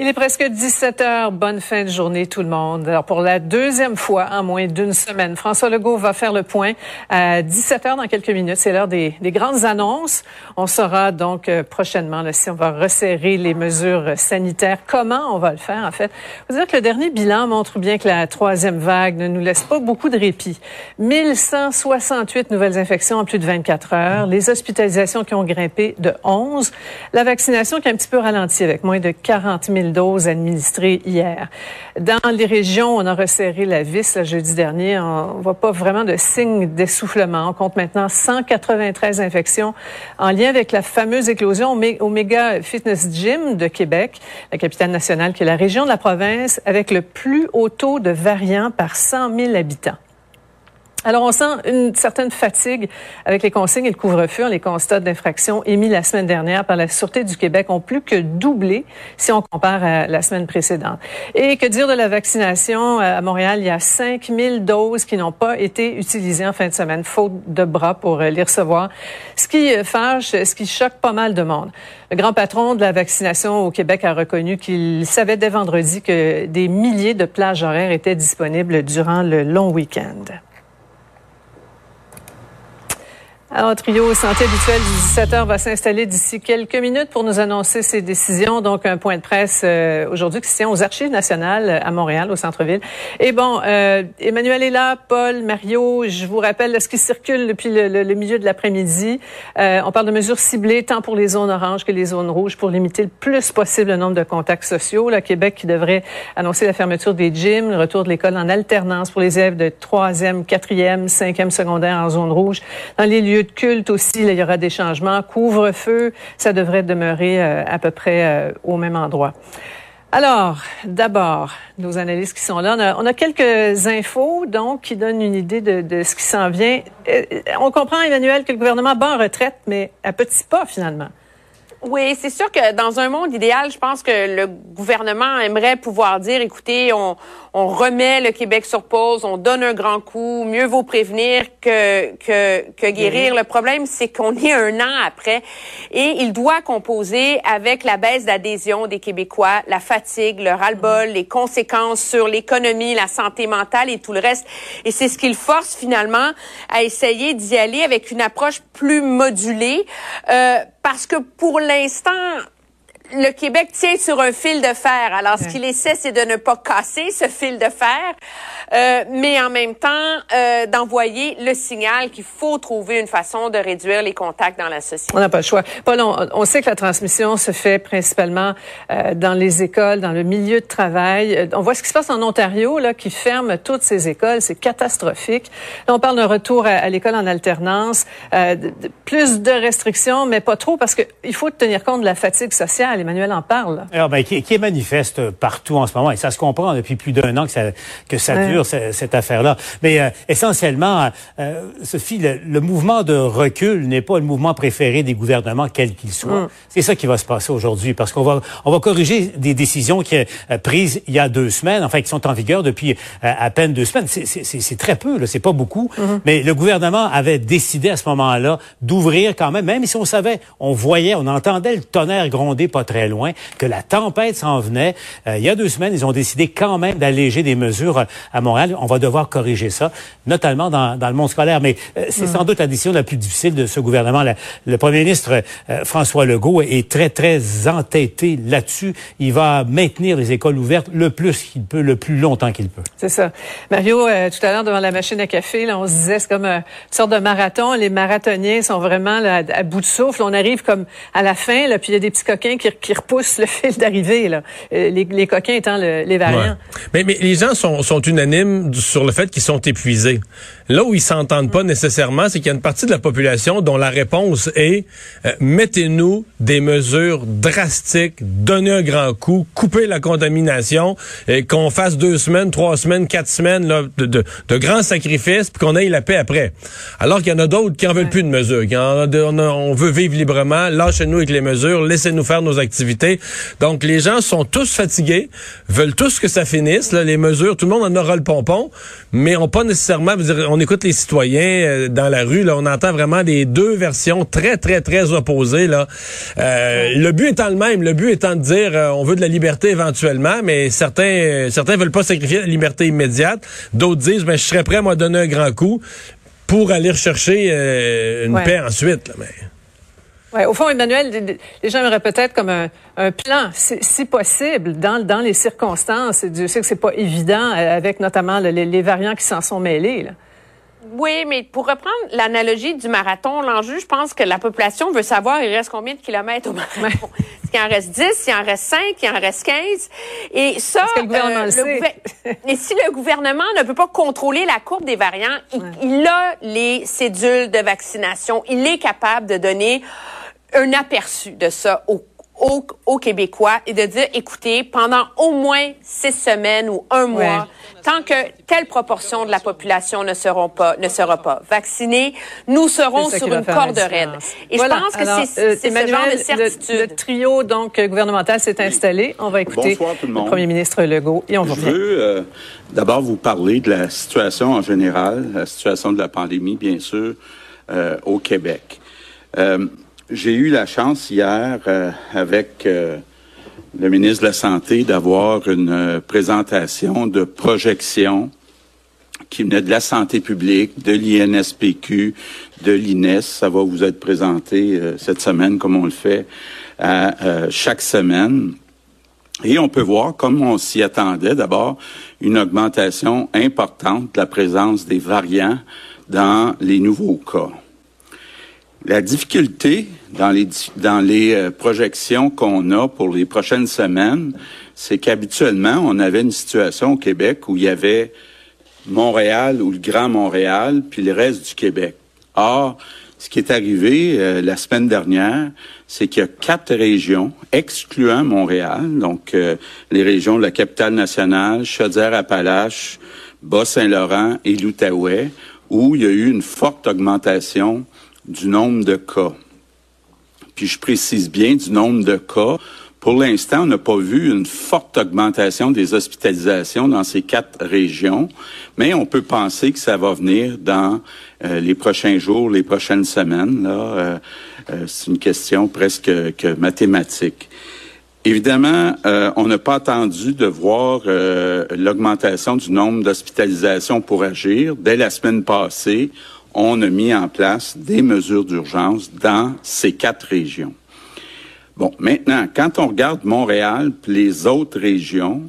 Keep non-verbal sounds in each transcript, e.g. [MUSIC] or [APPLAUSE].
Il est presque 17 heures. Bonne fin de journée, tout le monde. Alors, pour la deuxième fois en moins d'une semaine, François Legault va faire le point à 17 heures dans quelques minutes. C'est l'heure des, des, grandes annonces. On saura donc euh, prochainement là, si on va resserrer les mesures sanitaires. Comment on va le faire, en fait? Vous dire que le dernier bilan montre bien que la troisième vague ne nous laisse pas beaucoup de répit. 1168 nouvelles infections en plus de 24 heures. Les hospitalisations qui ont grimpé de 11. La vaccination qui a un petit peu ralenti avec moins de 40 000 doses administrées hier. Dans les régions, on a resserré la vis le jeudi dernier. On voit pas vraiment de signe d'essoufflement. On compte maintenant 193 infections en lien avec la fameuse éclosion au Méga Fitness Gym de Québec, la capitale nationale qui est la région de la province avec le plus haut taux de variants par 100 000 habitants. Alors, on sent une certaine fatigue avec les consignes et le couvre-feu. Les constats d'infraction émis la semaine dernière par la Sûreté du Québec ont plus que doublé si on compare à la semaine précédente. Et que dire de la vaccination? À Montréal, il y a 5000 doses qui n'ont pas été utilisées en fin de semaine, faute de bras pour les recevoir. Ce qui fâche, ce qui choque pas mal de monde. Le grand patron de la vaccination au Québec a reconnu qu'il savait dès vendredi que des milliers de plages horaires étaient disponibles durant le long week-end. Alors, trio santé habituel du 17h va s'installer d'ici quelques minutes pour nous annoncer ses décisions. Donc, un point de presse euh, aujourd'hui qui se tient aux Archives nationales à Montréal, au centre-ville. Et bon, euh, Emmanuel est là, Paul, Mario, je vous rappelle ce qui circule depuis le, le, le milieu de l'après-midi. Euh, on parle de mesures ciblées tant pour les zones oranges que les zones rouges pour limiter le plus possible le nombre de contacts sociaux. Le Québec qui devrait annoncer la fermeture des gyms, le retour de l'école en alternance pour les élèves de troisième, quatrième, cinquième secondaire en zone rouge. Dans les lieux de culte aussi, il y aura des changements. Couvre-feu, ça devrait demeurer euh, à peu près euh, au même endroit. Alors, d'abord, nos analystes qui sont là, on a, quelques infos donc qui donnent une idée de, de ce qui s'en vient. Euh, on comprend, Emmanuel, que le gouvernement bat en retraite, mais à petits pas finalement. Oui, c'est sûr que dans un monde idéal, je pense que le gouvernement aimerait pouvoir dire, écoutez, on, on remet le Québec sur pause, on donne un grand coup, mieux vaut prévenir que, que, que guérir. Le problème, c'est qu'on est un an après et il doit composer avec la baisse d'adhésion des Québécois, la fatigue, le ras-le-bol, les conséquences sur l'économie, la santé mentale et tout le reste. Et c'est ce qu'il force finalement à essayer d'y aller avec une approche plus modulée. Euh, parce que pour l'instant, le Québec tient sur un fil de fer. Alors, ce qu'il essaie, c'est de ne pas casser ce fil de fer, euh, mais en même temps euh, d'envoyer le signal qu'il faut trouver une façon de réduire les contacts dans la société. On n'a pas le choix. Paul, on, on, sait que la transmission se fait principalement euh, dans les écoles, dans le milieu de travail. Euh, on voit ce qui se passe en Ontario, là, qui ferme toutes ces écoles. C'est catastrophique. Là, on parle d'un retour à, à l'école en alternance, euh, de, de, plus de restrictions, mais pas trop, parce qu'il faut tenir compte de la fatigue sociale. Emmanuel en parle. Alors, ben, qui, qui, est manifeste partout en ce moment, et ça se comprend depuis plus d'un an que ça, que ça ouais. dure, cette, cette affaire-là. Mais euh, essentiellement, euh, Sophie, le, le, mouvement de recul n'est pas le mouvement préféré des gouvernements, quel qu'il soit. Mm. C'est ça qui va se passer aujourd'hui, parce qu'on va, on va corriger des décisions qui euh, prises il y a deux semaines, enfin qui sont en vigueur depuis euh, à peine deux semaines. C'est très peu, c'est pas beaucoup. Mm -hmm. Mais le gouvernement avait décidé à ce moment-là d'ouvrir quand même, même si on savait, on voyait, on entendait le tonnerre gronder pas très loin, que la tempête s'en venait. il y a deux semaines, ils ont décidé quand même d'alléger des mesures à Montréal. On va devoir corriger ça, notamment dans, dans le monde scolaire. Mais c'est mm. sans doute la décision la plus difficile de ce gouvernement. le premier ministre François Legault est très, très entêté là-dessus. Il va maintenir les écoles ouvertes le plus qu'il peut, le plus longtemps qu'il peut. C'est ça. Mario, tout à l'heure, devant la machine à café, là, on se disait, c'est comme une sorte de marathon. Les marathoniens sont vraiment à, bout de souffle. On arrive comme à la fin, là, puis il y a des petits coquins qui, qui repoussent le fil d'arrivée. Là. Euh, les, coquins étant les variants. Mais, les gens sont unanimes sur le fait qu'ils sont épuisés. Là où ils s'entendent pas nécessairement, c'est qu'il y a une partie de la population dont la réponse est euh, mettez-nous des mesures drastiques, donnez un grand coup, coupez la contamination, et qu'on fasse deux semaines, trois semaines, quatre semaines là, de, de, de grands sacrifices, puis qu'on ait la paix après. Alors qu'il y en a d'autres qui en veulent plus de mesures, qui en, on, on, veut vivre librement, lâchez-nous avec les mesures, laissez-nous faire nos activités. Donc les gens sont tous fatigués, veulent tous que ça finisse, là, les mesures, tout le monde en aura le pompon, mais on pas nécessairement, on écoute les citoyens euh, dans la rue, là, on entend vraiment des deux versions très, très, très opposées. Là. Euh, le but étant le même, le but étant de dire euh, on veut de la liberté éventuellement, mais certains certains veulent pas sacrifier la liberté immédiate. D'autres disent ben, je serais prêt à donner un grand coup pour aller rechercher une paix ensuite. Là, mais... Ouais, au fond, Emmanuel, les gens aimeraient peut-être comme un, plan, si, possible, dans, dans les circonstances. Dieu sait que c'est pas évident avec notamment les, les variants qui s'en sont mêlés. Là. Oui, mais pour reprendre l'analogie du marathon, l'enjeu, je pense que la population veut savoir il reste combien de kilomètres au marathon? [LAUGHS] Est-ce qu'il en reste 10, s'il en reste 5, il en reste 15? Et ça, que le gouvernement euh, [LAUGHS] et si le gouvernement ne peut pas contrôler la courbe des variants, il, a les cédules de vaccination. Il est capable de donner un aperçu de ça au aux, Québécois et de dire, écoutez, pendant au moins six semaines ou un mois, tant que telle proportion de la population ne seront pas ne sera pas vaccinée, nous serons sur une corde raide. Et je pense que c'est euh, ce genre de certitude. Le, trio donc gouvernemental s'est installé. On va écouter le, Premier ministre Legault et on Je veux euh, d'abord vous parler de la situation en général, la situation de la pandémie, bien sûr, euh, au Québec. J'ai eu la chance hier euh, avec euh, le ministre de la Santé d'avoir une euh, présentation de projection qui venait de la santé publique, de l'INSPQ, de l'INES. Ça va vous être présenté cette semaine comme on le fait à chaque semaine. Et on peut voir, comme on s'y attendait, d'abord une augmentation importante de la présence des variants dans les nouveaux cas. La difficulté dans les, dans les euh, projections qu'on a pour les prochaines semaines, c'est qu'habituellement, on avait une situation au Québec où il y avait Montréal ou le Grand Montréal, puis le reste du Québec. Or, ce qui est arrivé euh, la semaine dernière, c'est qu'il y a quatre régions, excluant Montréal, donc euh, les régions de la capitale nationale, Chaudière-Appalaches, Bas-Saint-Laurent et l'Outaouais, où il y a eu une forte augmentation du nombre de cas. Puis je précise bien du nombre de cas. Pour l'instant, on n'a pas vu une forte augmentation des hospitalisations dans ces quatre régions, mais on peut penser que ça va venir dans euh, les prochains jours, les prochaines semaines. Là, euh, euh, c'est une question presque que mathématique. Évidemment, on n'a pas attendu de voir l'augmentation du nombre d'hospitalisations pour agir. Dès la semaine passée, on a mis en place des mesures d'urgence dans ces quatre régions. Bon, maintenant, quand on regarde Montréal et les autres régions,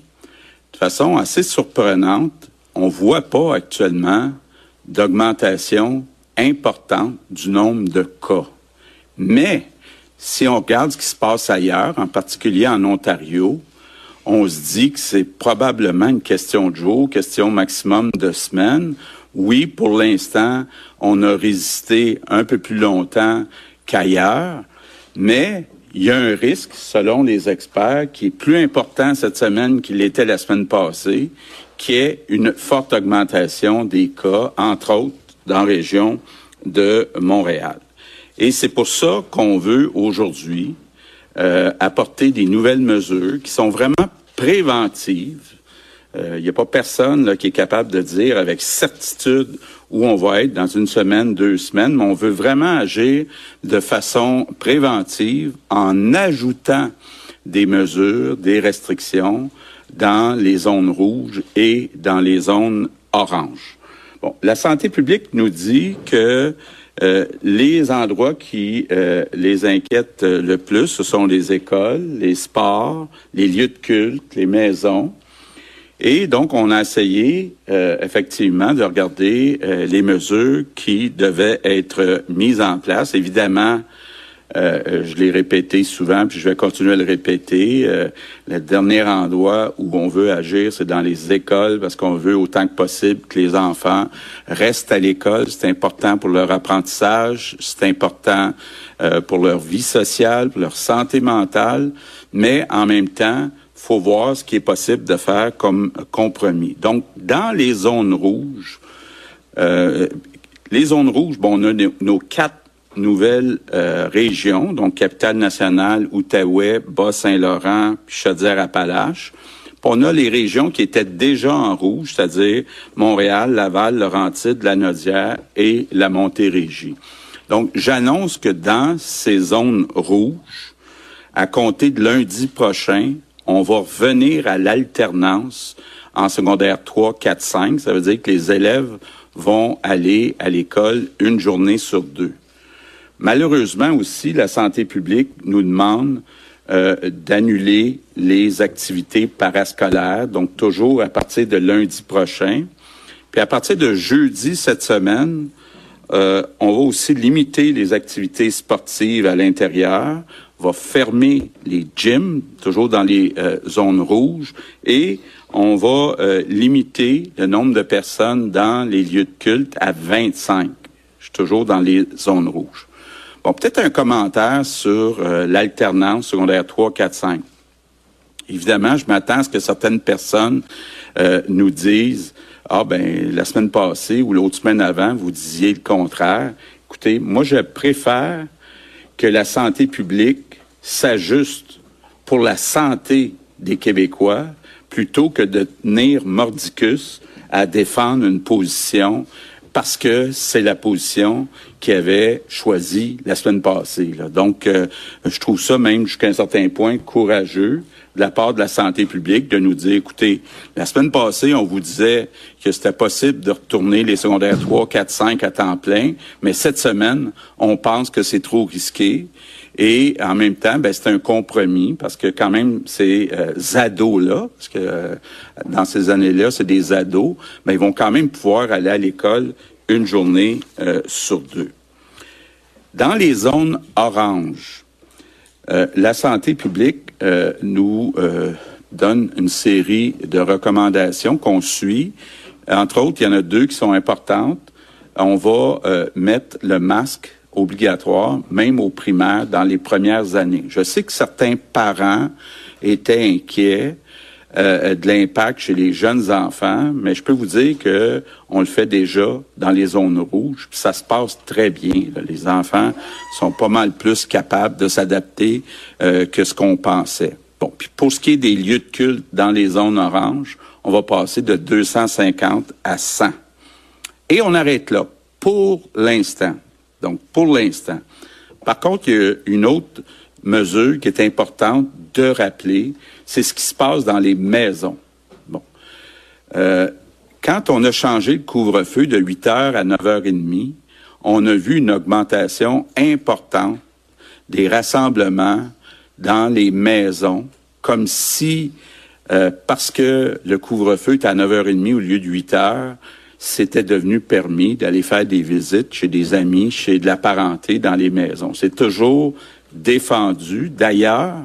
de façon assez surprenante, on voit pas actuellement d'augmentation importante du nombre de cas. Mais si on regarde ce qui se passe ailleurs, en particulier en Ontario, on se dit que c'est probablement une question de jour, question maximum de semaines, oui, pour l'instant, on a résisté un peu plus longtemps qu'ailleurs, mais il y a un risque, selon les experts, qui est plus important cette semaine qu'il était la semaine passée, qui est une forte augmentation des cas, entre autres dans la région de Montréal. Et c'est pour ça qu'on veut aujourd'hui euh, apporter des nouvelles mesures qui sont vraiment préventives il euh, n'y a pas personne là, qui est capable de dire avec certitude où on va être dans une semaine, deux semaines, mais on veut vraiment agir de façon préventive en ajoutant des mesures, des restrictions dans les zones rouges et dans les zones oranges. Bon, la santé publique nous dit que euh, les endroits qui euh, les inquiètent le plus, ce sont les écoles, les sports, les lieux de culte, les maisons. Et donc, on a essayé euh, effectivement de regarder les mesures qui devaient être mises en place. Évidemment, euh, euh, je l'ai répété souvent, puis je vais continuer à le répéter. Euh, le dernier endroit où on veut agir, c'est dans les écoles, parce qu'on veut autant que possible que les enfants restent à l'école. C'est important pour leur apprentissage, c'est important pour leur vie sociale, pour leur santé mentale, mais en même temps, faut voir ce qui est possible de faire comme compromis. Donc, dans les zones rouges, les zones rouges, bon, on a nos quatre nouvelles euh, régions, donc Capitale-Nationale, Outaouais, Bas-Saint-Laurent, Chaudière-Appalaches. On a les régions qui étaient déjà en rouge, c'est-à-dire Montréal, Laval, Laurentide, la Nodière et la Montérégie. Donc, j'annonce que dans ces zones rouges, à compter de lundi prochain, on va revenir à l'alternance en secondaire 3, 4, 5. Ça veut dire que les élèves vont aller à l'école une journée sur deux. Malheureusement aussi, la santé publique nous demande euh, d'annuler les activités parascolaires, donc toujours à partir de lundi prochain. Puis à partir de jeudi cette semaine, euh, on va aussi limiter les activités sportives à l'intérieur, va fermer les gyms, toujours dans les euh, zones rouges, et on va limiter le nombre de personnes dans les lieux de culte à 25. Je suis toujours dans les zones rouges. Bon, peut-être un commentaire sur euh, l'alternance secondaire 3, 4, 5. Évidemment, je m'attends à ce que certaines personnes euh, nous disent Ah ben la semaine passée ou l'autre semaine avant, vous disiez le contraire. Écoutez, moi je préfère que la santé publique s'ajuste pour la santé des Québécois plutôt que de tenir mordicus à défendre une position parce que c'est la position qui avait choisi la semaine passée. Donc, euh, je trouve ça même jusqu'à un certain point courageux de la part de la santé publique de nous dire, écoutez, la semaine passée, on vous disait que c'était possible de retourner les secondaires 3, 4, 5 à temps plein, mais cette semaine, on pense que c'est trop risqué. Et en même temps, ben, c'est un compromis parce que quand même, ces euh, ados-là, parce que euh, dans ces années-là, c'est des ados, mais ils vont quand même pouvoir aller à l'école une journée euh, sur deux. Dans les zones oranges, euh, la santé publique euh, nous donne une série de recommandations qu'on suit. Entre autres, il y en a deux qui sont importantes. On va mettre le masque obligatoire, même au primaire, dans les premières années. Je sais que certains parents étaient inquiets euh, de l'impact chez les jeunes enfants, mais je peux vous dire que on le fait déjà dans les zones rouges, puis ça se passe très bien. Les enfants sont pas mal plus capables de s'adapter euh, que ce qu'on pensait. Bon, puis pour ce qui est des lieux de culte dans les zones oranges, on va passer de 250 à 100. Et on arrête là pour l'instant. Donc pour l'instant. Par contre, il y a une autre mesure qui est importante de rappeler, c'est ce qui se passe dans les maisons. Bon. Euh, quand on a changé le couvre-feu de 8 heures à 9 heures et demie, on a vu une augmentation importante des rassemblements dans les maisons, comme si, euh, parce que le couvre-feu est à 9h30 au lieu de 8 heures, c'était devenu permis d'aller faire des visites chez des amis, chez de la parenté dans les maisons. C'est toujours défendu. D'ailleurs,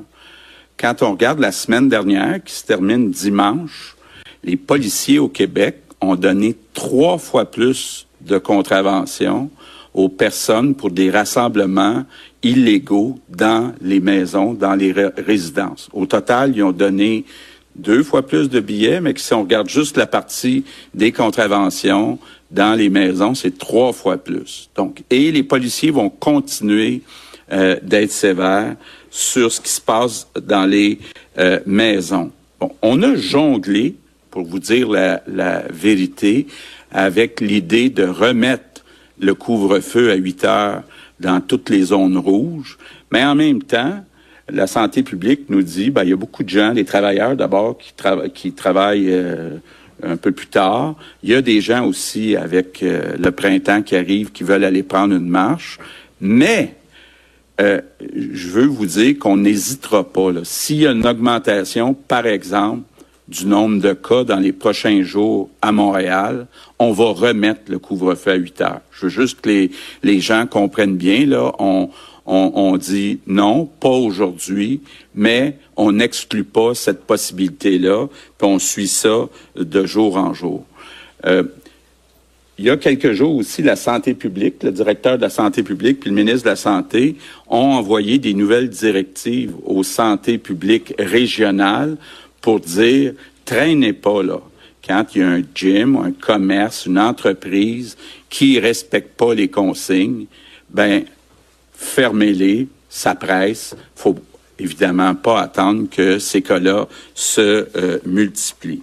quand on regarde la semaine dernière, qui se termine dimanche, les policiers au Québec ont donné trois fois plus de contraventions aux personnes pour des rassemblements illégaux dans les maisons, dans les résidences. Au total, ils ont donné deux fois plus de billets, mais si on regarde juste la partie des contraventions dans les maisons, c'est trois fois plus. Donc, et les policiers vont continuer euh, d'être sévère sur ce qui se passe dans les euh, maisons. On a jonglé, pour vous dire la, la vérité, avec l'idée de remettre le couvre-feu à 8 heures dans toutes les zones rouges, mais en même temps, la santé publique nous dit, ben, il y a beaucoup de gens, les travailleurs d'abord, qui, qui travaillent euh, un peu plus tard. Il y a des gens aussi avec euh, le printemps qui arrive qui veulent aller prendre une marche. Mais euh, je veux vous dire qu'on n'hésitera pas. S'il y a une augmentation, par exemple, du nombre de cas dans les prochains jours à Montréal, on va remettre le couvre-feu à 8 heures. Je veux juste que les, les gens comprennent bien, là, on, on, dit non, pas aujourd'hui, mais on n'exclut pas cette possibilité-là, puis on suit ça de jour en jour. Euh, il y a quelques jours aussi, la santé publique, le directeur de la santé publique puis le ministre de la Santé ont envoyé des nouvelles directives aux santé publiques régionales pour dire traînez pas là. Quand il y a un gym, un commerce, une entreprise qui respecte pas les consignes, ben fermez-les, ça presse. Faut évidemment pas attendre que ces cas-là se euh, multiplient.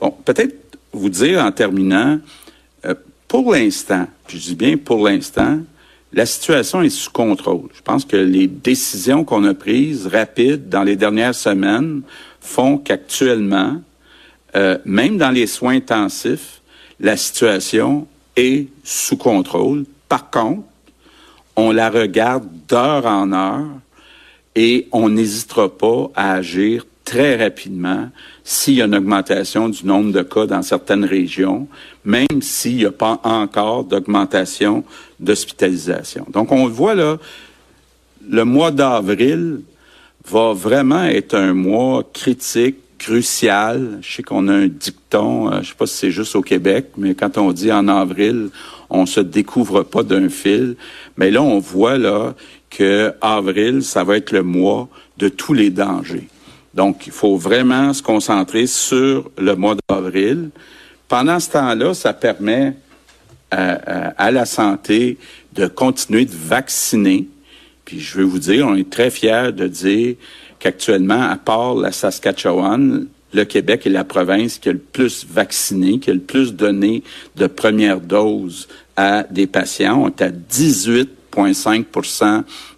Bon, peut-être vous dire en terminant, euh, pour l'instant, je dis bien pour l'instant, la situation est sous contrôle. Je pense que les décisions qu'on a prises rapides dans les dernières semaines font qu'actuellement, euh, même dans les soins intensifs, la situation est sous contrôle. Par contre, on la regarde d'heure en heure et on n'hésitera pas à agir très rapidement s'il y a une augmentation du nombre de cas dans certaines régions, même s'il n'y a pas encore d'augmentation d'hospitalisation. Donc, on voit là, le mois d'avril va vraiment être un mois critique, crucial. Je sais qu'on a un dicton, euh, je sais pas si c'est juste au Québec, mais quand on dit en avril, on se découvre pas d'un fil. Mais là, on voit là que avril, ça va être le mois de tous les dangers. Donc, il faut vraiment se concentrer sur le mois d'avril. Pendant ce temps-là, ça permet à, à, la santé de continuer de vacciner. Puis je veux vous dire, on est très fiers de dire qu'actuellement, à part la Saskatchewan, le Québec est la province qui a le plus vacciné, qui a le plus donné de premières doses à des patients. On est à 18,5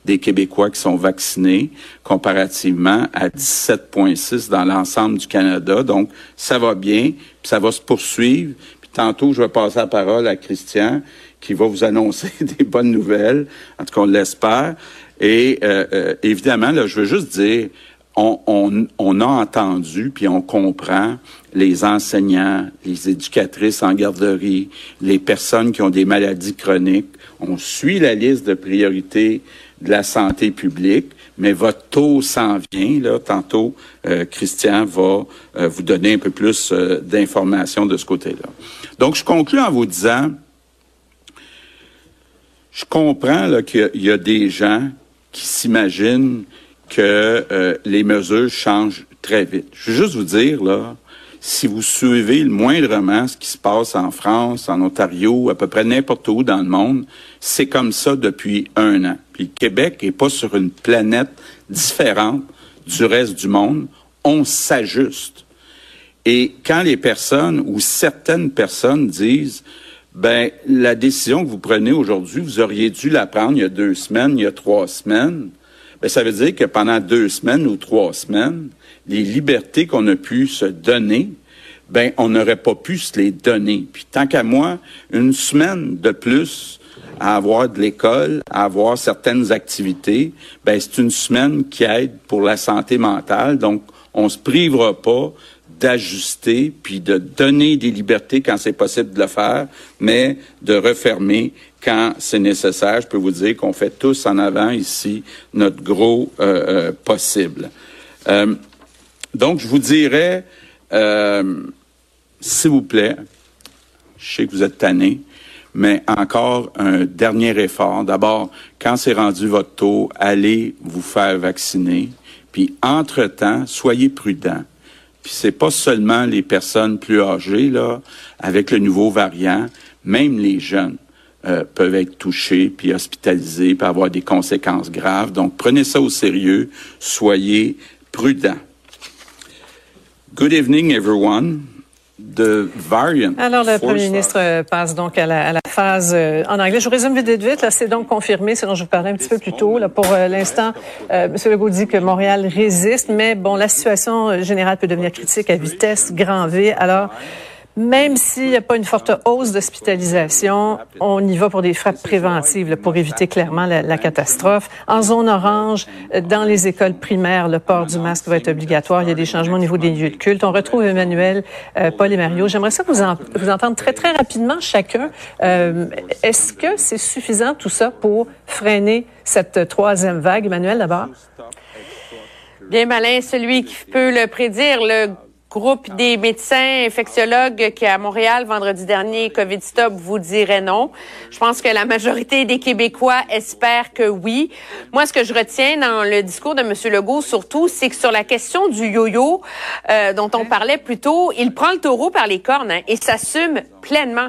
des Québécois qui sont vaccinés, comparativement à 17,6 dans l'ensemble du Canada. Donc, ça va bien, puis ça va se poursuivre. Puis tantôt, je vais passer la parole à Christian, qui va vous annoncer [LAUGHS] des bonnes nouvelles. En tout cas, on l'espère. Et euh, euh, évidemment, là, je veux juste dire, on, on, a entendu puis on comprend les enseignants, les éducatrices en garderie, les personnes qui ont des maladies chroniques. On suit la liste de priorités de la santé publique, mais votre taux s'en vient. Là, tantôt, euh, Christian va euh, vous donner un peu plus euh, d'informations de ce côté-là. Donc, je conclue en vous disant, je comprends qu'il y a des gens qui s'imaginent que euh, les mesures changent très vite. Je veux juste vous dire, là, si vous suivez le moindrement ce qui se passe en France, en Ontario, à peu près n'importe où dans le monde, c'est comme ça depuis un an. Puis Québec est pas sur une planète différente du reste du monde. On s'ajuste. Et quand les personnes ou certaines personnes disent, ben, la décision que vous prenez aujourd'hui, vous auriez dû la prendre il y a deux semaines, il y a trois semaines, ben, ça veut dire que pendant deux semaines ou trois semaines, les libertés qu'on a pu se donner, ben, on n'aurait pas pu se les donner. Puis tant qu'à moi, une semaine de plus à avoir de l'école, à avoir certaines activités, ben, c'est une semaine qui aide pour la santé mentale. Donc, on se privera pas d'ajuster puis de donner des libertés quand c'est possible de le faire, mais de refermer quand c'est nécessaire. Je peux vous dire qu'on fait tous en avant ici notre gros euh, euh, possible. Euh, donc, je vous dirais, s'il vous plaît, je sais que vous êtes tanné, mais encore un dernier effort. D'abord, quand c'est rendu votre tour, allez vous faire vacciner. Puis, entre-temps, soyez prudents. Puis, c'est pas seulement les personnes plus âgées, là, avec le nouveau variant, même les jeunes. Euh, peuvent être touchés, puis hospitalisés, puis avoir des conséquences graves. Donc, prenez ça au sérieux, soyez prudents. Good evening, everyone. Variant. Alors, le premier ministre euh, passe donc à la, à la phase euh, en anglais. Je vous résume vite, vite, vite. Là, c'est donc confirmé, ce dont je vous parlais un petit peu plus tôt. Là, pour euh, l'instant, euh, M. Legault dit que Montréal résiste, mais bon, la situation générale peut devenir critique à vitesse grand V. Alors, même s'il n'y a pas une forte hausse d'hospitalisation, on y va pour des frappes préventives là, pour éviter clairement la, catastrophe. En zone orange, dans les écoles primaires, le port du masque va être obligatoire. Il y a des changements au niveau des lieux de culte. On retrouve Emmanuel, euh, Paul et Mario. J'aimerais ça vous, en, vous entendre très, très rapidement chacun. Euh, Est-ce que c'est suffisant tout ça pour freiner cette troisième vague? Emmanuel, d'abord. Bien malin, celui qui peut le prédire. Le groupe des médecins infectiologues qui à Montréal vendredi dernier Covid Stop vous dirait non. Je pense que la majorité des Québécois espèrent que oui. Moi, ce que je retiens dans le discours de M. Legault surtout, c'est que sur la question du yo-yo euh, dont on parlait plus tôt, il prend le taureau par les cornes hein, et s'assume pleinement.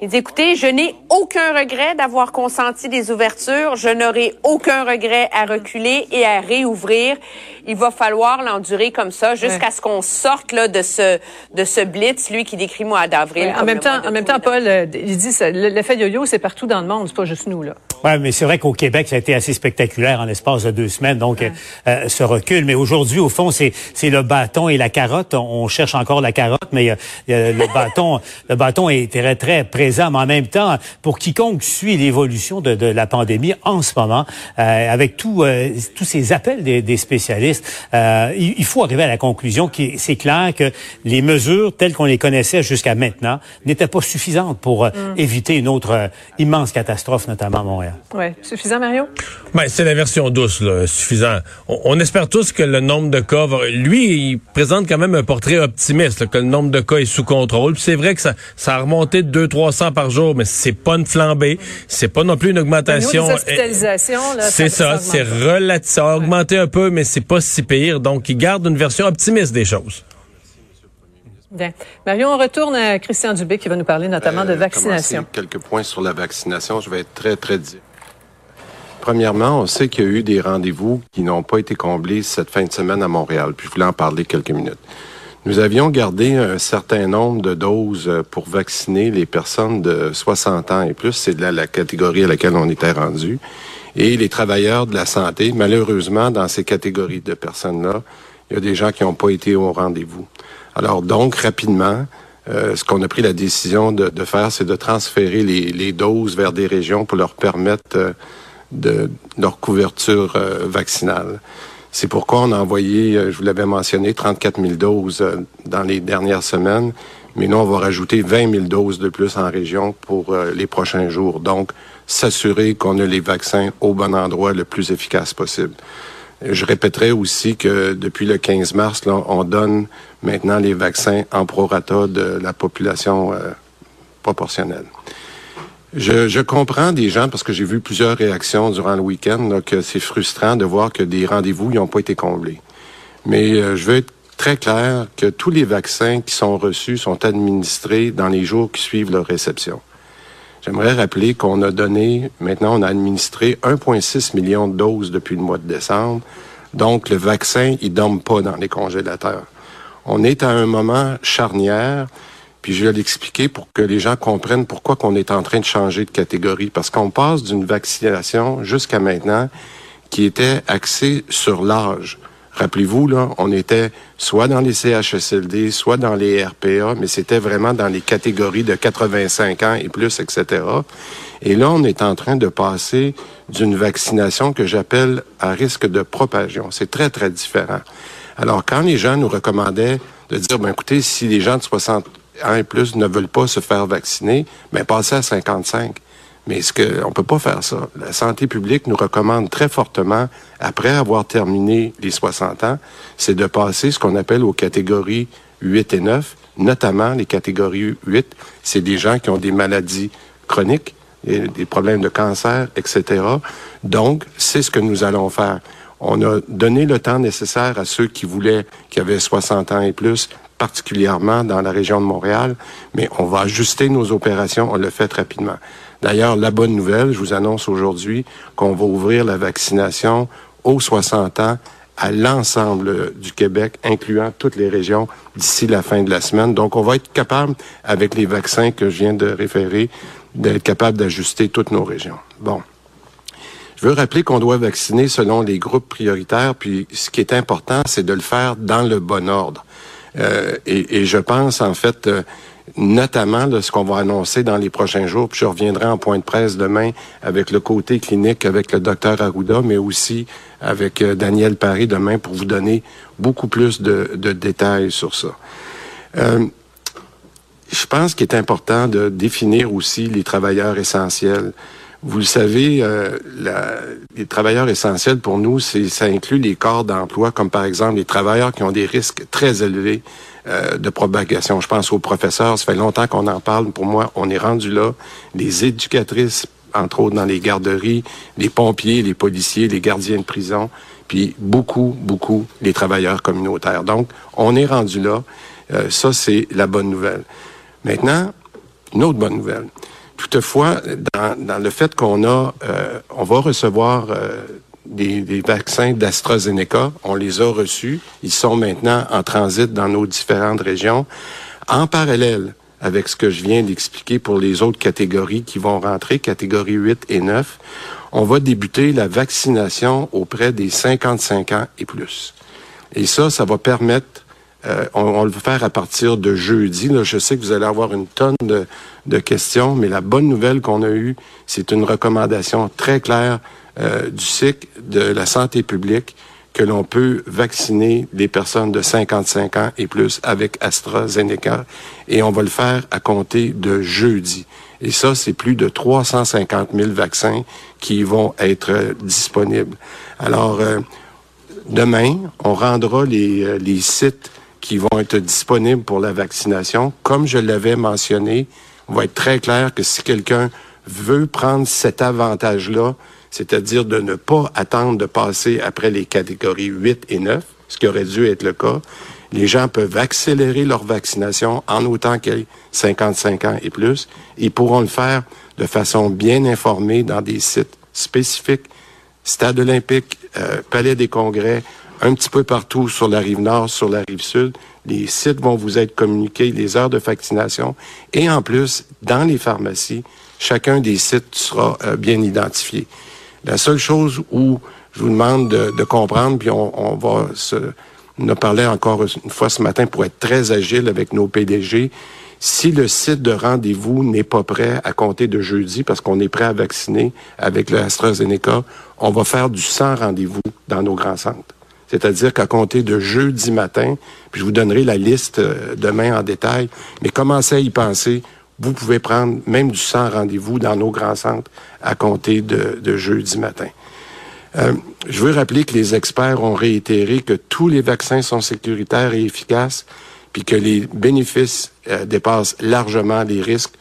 Il dit écoutez, je n'ai aucun regret d'avoir consenti des ouvertures, je n'aurai aucun regret à reculer et à réouvrir. Il va falloir l'endurer comme ça jusqu'à ce qu'on sorte là de ce de ce blitz, lui qui décrit mois d'avril. Ouais, en même temps, en même temps, Paul, euh, il dit l'effet yo-yo, c'est partout dans le monde, c'est pas juste nous là. Ouais, mais c'est vrai qu'au Québec, ça a été assez spectaculaire en l'espace de deux semaines, donc ouais. euh, ce recul. Mais aujourd'hui, au fond, c'est c'est le bâton et la carotte. On cherche encore la carotte, mais euh, le bâton, [LAUGHS] le bâton est très très présent. Mais en même temps, pour quiconque suit l'évolution de, de, la pandémie en ce moment, euh, avec tout, tous ces appels des, des spécialistes, il, il faut arriver à la conclusion que c'est clair que les mesures telles qu'on les connaissait jusqu'à maintenant n'étaient pas suffisantes pour mm. éviter une autre euh, immense catastrophe, notamment à Montréal. Oui. Suffisant, Mario? Ben, c'est la version douce, là, suffisant. On, on, espère tous que le nombre de cas va... Lui, il présente quand même un portrait optimiste, là, que le nombre de cas est sous contrôle. c'est vrai que ça, ça a remonté de 200-300 par jour, mais c'est pas une flambée. C'est pas non plus une augmentation. C'est ça, c'est relatif. Ça a augmenté un peu, mais c'est pas si pire. Donc, il garde une version optimiste des choses. Bien. Marion, on retourne à Christian Dubé qui va nous parler notamment euh, de vaccination. Quelques points sur la vaccination. Je vais être très, très direct. Premièrement, on sait qu'il y a eu des rendez-vous qui n'ont pas été comblés cette fin de semaine à Montréal. Puis je voulais en parler quelques minutes. Nous avions gardé un certain nombre de doses pour vacciner les personnes de 60 ans et plus. C'est la, la catégorie à laquelle on était rendu. Et les travailleurs de la santé, malheureusement, dans ces catégories de personnes-là, il y a des gens qui n'ont pas été au rendez-vous. Alors donc, rapidement, euh, ce qu'on a pris la décision de, faire, c'est de transférer les, doses vers des régions pour leur permettre euh, de leur couverture euh, vaccinale. C'est pourquoi on a envoyé, je vous l'avais mentionné, 34 000 doses dans les dernières semaines, mais nous, on va rajouter 20 000 doses de plus en région pour les prochains jours. Donc, s'assurer qu'on a les vaccins au bon endroit le plus efficace possible. Je répéterai aussi que depuis le 15 mars, on donne maintenant les vaccins en prorata de la population euh, proportionnelle. Je, comprends des gens, parce que j'ai vu plusieurs réactions durant le week-end, que c'est frustrant de voir que des rendez-vous n'ont pas été comblés. Mais euh, je veux être très clair que tous les vaccins qui sont reçus sont administrés dans les jours qui suivent leur réception. J'aimerais rappeler qu'on a donné, maintenant on a administré 1,6 million de doses depuis le mois de décembre. Donc le vaccin, il dorme pas dans les congélateurs. On est à un moment charnière, puis je vais l'expliquer pour que les gens comprennent pourquoi qu'on est en train de changer de catégorie. Parce qu'on passe d'une vaccination jusqu'à maintenant qui était axée sur l'âge. Rappelez-vous, là, on était soit dans les CHSLD, soit dans les RPA, mais c'était vraiment dans les catégories de 85 ans et plus, etc. Et là, on est en train de passer d'une vaccination que j'appelle à risque de propasion. C'est très, très différent. Alors, quand les gens nous recommandaient de dire, ben, écoutez, si les gens de 60 ans et plus ne veulent pas se faire vacciner, ben, passez à 55. Mais ce que on peut pas faire ça? La santé publique nous recommande très fortement, après avoir terminé les 60 ans, c'est de passer ce qu'on appelle aux catégories 8 et 9, notamment les catégories 8, c'est des gens qui ont des maladies chroniques, des problèmes de cancer, etc. Donc, c'est ce que nous allons faire. On a donné le temps nécessaire à ceux qui voulaient, qui avaient 60 ans et plus, particulièrement dans la région de Montréal, mais on va ajuster nos opérations, on le fait rapidement. D'ailleurs, la bonne nouvelle, je vous annonce aujourd'hui qu'on va ouvrir la vaccination aux 60 ans à l'ensemble du Québec, incluant toutes les régions d'ici la fin de la semaine. Donc, on va être capable, avec les vaccins que je viens de référer, d'être capable d'ajuster toutes nos régions. Bon. Je veux rappeler qu'on doit vacciner selon les groupes prioritaires, puis ce qui est important, c'est de le faire dans le bon ordre. Euh, et, et, je pense, en fait, euh, notamment là, ce qu'on va annoncer dans les prochains jours, puis je reviendrai en point de presse demain avec le côté clinique, avec le docteur Arruda, mais aussi avec euh, Daniel Paris demain pour vous donner beaucoup plus de, détails sur ça. Euh, je pense qu'il est important de définir aussi les travailleurs essentiels. Vous le savez, euh, les travailleurs essentiels pour nous, c'est ça inclut les corps d'emploi, comme par exemple les travailleurs qui ont des risques très élevés euh, de propagation. Je pense aux professeurs, ça fait longtemps qu'on en parle. Pour moi, on est rendu là. Les éducatrices, entre autres dans les garderies, les pompiers, les policiers, les gardiens de prison, puis beaucoup, beaucoup les travailleurs communautaires. Donc, on est rendu là. Euh, ça, c'est la bonne nouvelle. Maintenant, une autre bonne nouvelle. Toutefois, dans, dans le fait qu'on a, euh, on va recevoir euh, des, des, vaccins d'AstraZeneca, on les a reçus, ils sont maintenant en transit dans nos différentes régions. En parallèle avec ce que je viens d'expliquer pour les autres catégories qui vont rentrer, catégories 8 et 9, on va débuter la vaccination auprès des 55 ans et plus. Et ça, ça va permettre euh, on, on, le va faire à partir de jeudi. Là. Je sais que vous allez avoir une tonne de, de questions, mais la bonne nouvelle qu'on a eue, c'est une recommandation très claire euh, du cycle de la santé publique que l'on peut vacciner les personnes de 55 ans et plus avec AstraZeneca et on va le faire à compter de jeudi. Et ça, c'est plus de 350 000 vaccins qui vont être euh, disponibles. Alors, euh, demain, on rendra les, euh, les sites qui vont être disponibles pour la vaccination. Comme je l'avais mentionné, on va être très clair que si quelqu'un veut prendre cet avantage-là, c'est-à-dire de ne pas attendre de passer après les catégories 8 et 9, ce qui aurait dû être le cas, les gens peuvent accélérer leur vaccination en autant qu'elle 55 ans et plus. Ils pourront le faire de façon bien informée dans des sites spécifiques, Stade olympique, euh, Palais des congrès, un petit peu partout sur la rive nord, sur la rive sud. Les sites vont vous être communiqués, les heures de vaccination. Et en plus, dans les pharmacies, chacun des sites sera euh, bien identifié. La seule chose où je vous demande de, comprendre, puis on, on va se, on encore une fois ce matin pour être très agile avec nos PDG. Si le site de rendez-vous n'est pas prêt à compter de jeudi parce qu'on est prêt à vacciner avec le AstraZeneca, on va faire du sans rendez-vous dans nos grands centres. C'est-à-dire qu'à compter de jeudi matin, puis je vous donnerai la liste euh, demain en détail, mais commencez à y penser. Vous pouvez prendre même du sans rendez-vous dans nos grands centres à compter de, de jeudi matin. Euh, je veux rappeler que les experts ont réitéré que tous les vaccins sont sécuritaires et efficaces, puis que les bénéfices euh, dépassent largement les risques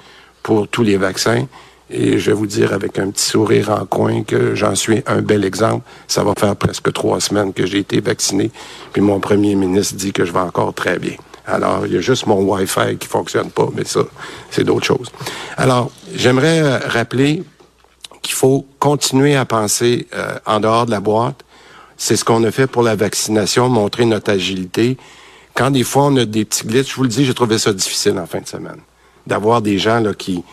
pour tous les vaccins. Et je vais vous dire avec un petit sourire en coin que j'en suis un bel exemple. Ça va faire presque trois semaines que j'ai été vacciné, puis mon premier ministre dit que je vais encore très bien. Alors, il y a juste mon Wi-Fi qui fonctionne pas, mais ça, c'est d'autres choses. Alors, j'aimerais euh, rappeler qu'il faut continuer à penser euh, en dehors de la boîte. C'est ce qu'on a fait pour la vaccination, montrer notre agilité. Quand des fois on a des petits glitches, je vous le dis, j'ai trouvé ça difficile en fin de semaine. D'avoir des gens là, qui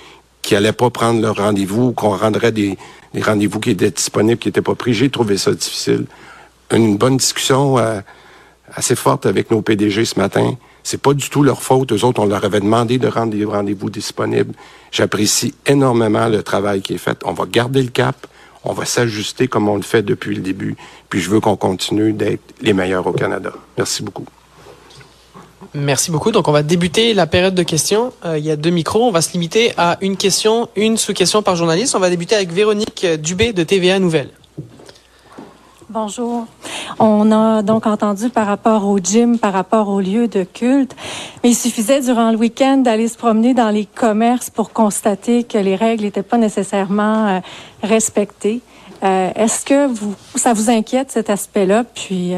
qui allaient pas prendre leur rendez-vous, qu'on rendrait des, des rendez-vous qui étaient disponibles, qui n'étaient pas pris. J'ai trouvé ça difficile. Une bonne discussion euh, assez forte avec nos PDG ce matin. C'est pas du tout leur faute. Eux autres, on leur avait demandé de rendre des rendez-vous disponibles. J'apprécie énormément le travail qui est fait. On va garder le cap. On va s'ajuster comme on le fait depuis le début. Puis je veux qu'on continue d'être les meilleurs au Canada. Merci beaucoup. Merci beaucoup. Donc, on va débuter la période de questions. Euh, il y a deux micros. On va se limiter à une question, une sous-question par journaliste. On va débuter avec Véronique Dubé de TVA Nouvelle. Bonjour. On a donc entendu par rapport au gym, par rapport au lieu de culte, mais il suffisait durant le week-end d'aller se promener dans les commerces pour constater que les règles n'étaient pas nécessairement euh, respectées. Euh, Est-ce que ça vous inquiète cet aspect-là? Puis.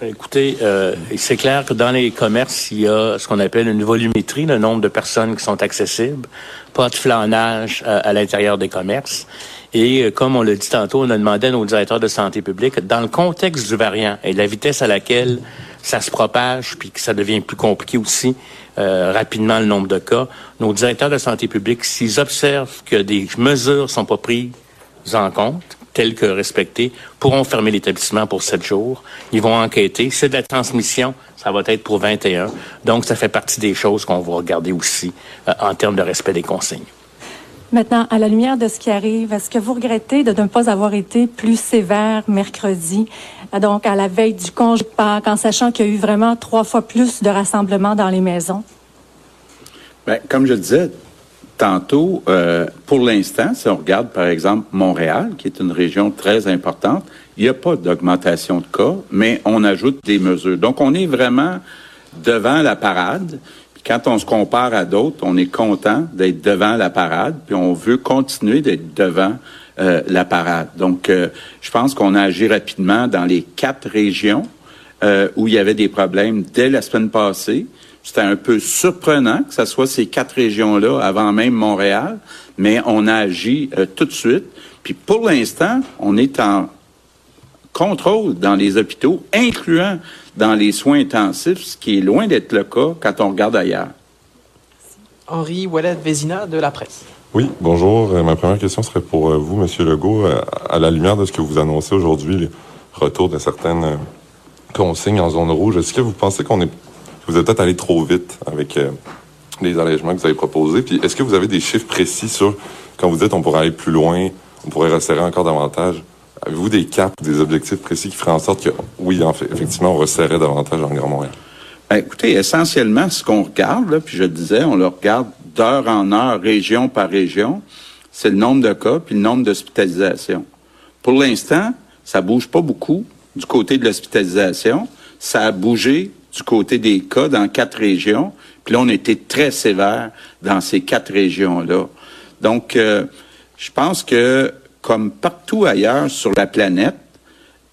Écoutez, euh, c'est clair que dans les commerces, il y a ce qu'on appelle une volumétrie, le nombre de personnes qui sont accessibles, pas de flanage euh, à l'intérieur des commerces. Et euh, comme on l'a dit tantôt, on a demandé à nos directeurs de santé publique, dans le contexte du variant et la vitesse à laquelle ça se propage, puis que ça devient plus compliqué aussi, euh, rapidement le nombre de cas, nos directeurs de santé publique, s'ils observent que des mesures sont pas prises en compte, telles que respectées, pourront fermer l'établissement pour sept jours. Ils vont enquêter. C'est de la transmission, ça va être pour 21. Donc, ça fait partie des choses qu'on va regarder aussi euh, en termes de respect des consignes. Maintenant, à la lumière de ce qui arrive, est-ce que vous regrettez de ne pas avoir été plus sévère mercredi, donc à la veille du congé de Pâques, en sachant qu'il y a eu vraiment trois fois plus de rassemblements dans les maisons? Bien, comme je le disais tantôt, euh, pour l'instant, si on regarde par exemple Montréal, qui est une région très importante, il n'y a pas d'augmentation de cas, mais on ajoute des mesures. Donc, on est vraiment devant la parade quand on se compare à d'autres, on est content d'être devant la parade, puis on veut continuer d'être devant euh, la parade. Donc, euh, je pense qu'on a agi rapidement dans les quatre régions euh, où il y avait des problèmes dès la semaine passée. C'était un peu surprenant que ce soit ces quatre régions-là avant même Montréal, mais on a agi tout de suite. Puis pour l'instant, on est en contrôle dans les hôpitaux, incluant dans les soins intensifs, ce qui est loin d'être le cas quand on regarde ailleurs. Henri Ouellet-Vézina de la presse. Oui, bonjour. Euh, ma première question serait pour euh, vous, Monsieur Legault. Euh, à la lumière de ce que vous annoncez aujourd'hui, le retour de certaines consignes en zone rouge, est-ce que vous pensez qu'on est, vous êtes peut-être allé trop vite avec les allègements que vous avez proposés? Puis est-ce que vous avez des chiffres précis sur quand vous dites on pourrait aller plus loin, on pourrait resserrer encore davantage? Avez-vous des caps, des objectifs précis qui feraient en sorte que, oui, effectivement, on resserrait davantage en Grand Montréal? Ben, écoutez, essentiellement, ce qu'on regarde, puis je disais, on le regarde d'heure en heure, région par région, c'est le nombre de cas puis le nombre d'hospitalisations. Pour l'instant, ça bouge pas beaucoup du côté de l'hospitalisation. Ça a bougé du côté des cas dans quatre régions. Puis là, on était très sévère dans ces quatre régions-là. Donc, euh, je pense que comme partout ailleurs sur la planète,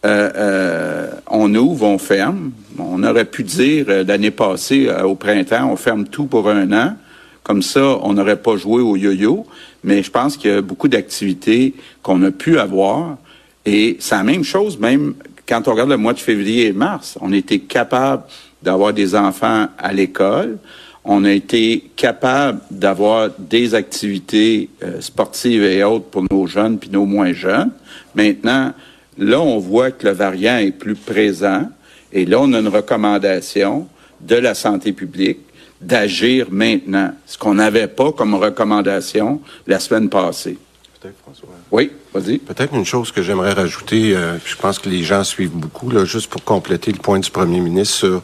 euh, euh, on ouvre, on ferme. On aurait pu dire l'année passée, au printemps, on ferme tout pour un an. Comme ça, on n'aurait pas joué au yo-yo. Mais je pense qu'il y a beaucoup d'activités qu'on a pu avoir. Et c'est la même chose, même quand on regarde le mois de février et mars. On était capable d'avoir des enfants à l'école on a été capable d'avoir des activités euh, sportives et autres pour nos jeunes puis nos moins jeunes. Maintenant, là, on voit que le variant est plus présent et là, on a une recommandation de la santé publique d'agir maintenant, ce qu'on n'avait pas comme recommandation la semaine passée. Peut-être, François. Oui, vas-y. Peut-être une chose que j'aimerais rajouter, euh, je pense que les gens suivent beaucoup, là, juste pour compléter le point du premier ministre sur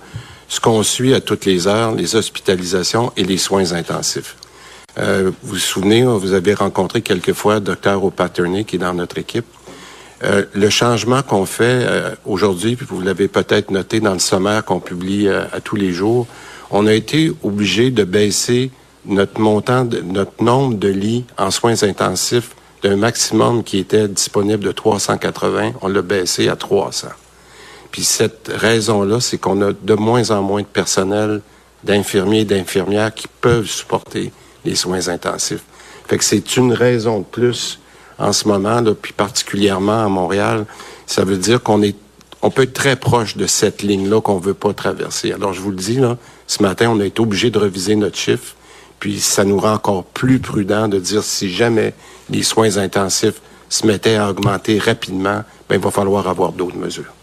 ce qu'on suit à toutes les heures, les hospitalisations et les soins intensifs. Euh, vous vous souvenez, vous avez rencontré quelquefois Dr. O'Patterney qui est dans notre équipe. Euh, le changement qu'on fait euh, aujourd'hui, puis vous l'avez peut-être noté dans le sommaire qu'on publie euh, à tous les jours, on a été obligé de baisser notre montant, de, notre nombre de lits en soins intensifs d'un maximum qui était disponible de 380, on l'a baissé à 300. Puis cette raison-là, c'est qu'on a de moins en moins de personnel d'infirmiers et d'infirmières qui peuvent supporter les soins intensifs. Fait que c'est une raison de plus en ce moment, là, puis particulièrement à Montréal. Ça veut dire qu'on est, on peut être très proche de cette ligne-là qu'on veut pas traverser. Alors, je vous le dis, là, ce matin, on a été obligé de reviser notre chiffre, puis ça nous rend encore plus prudent de dire si jamais les soins intensifs se mettaient à augmenter rapidement, ben, il va falloir avoir d'autres mesures.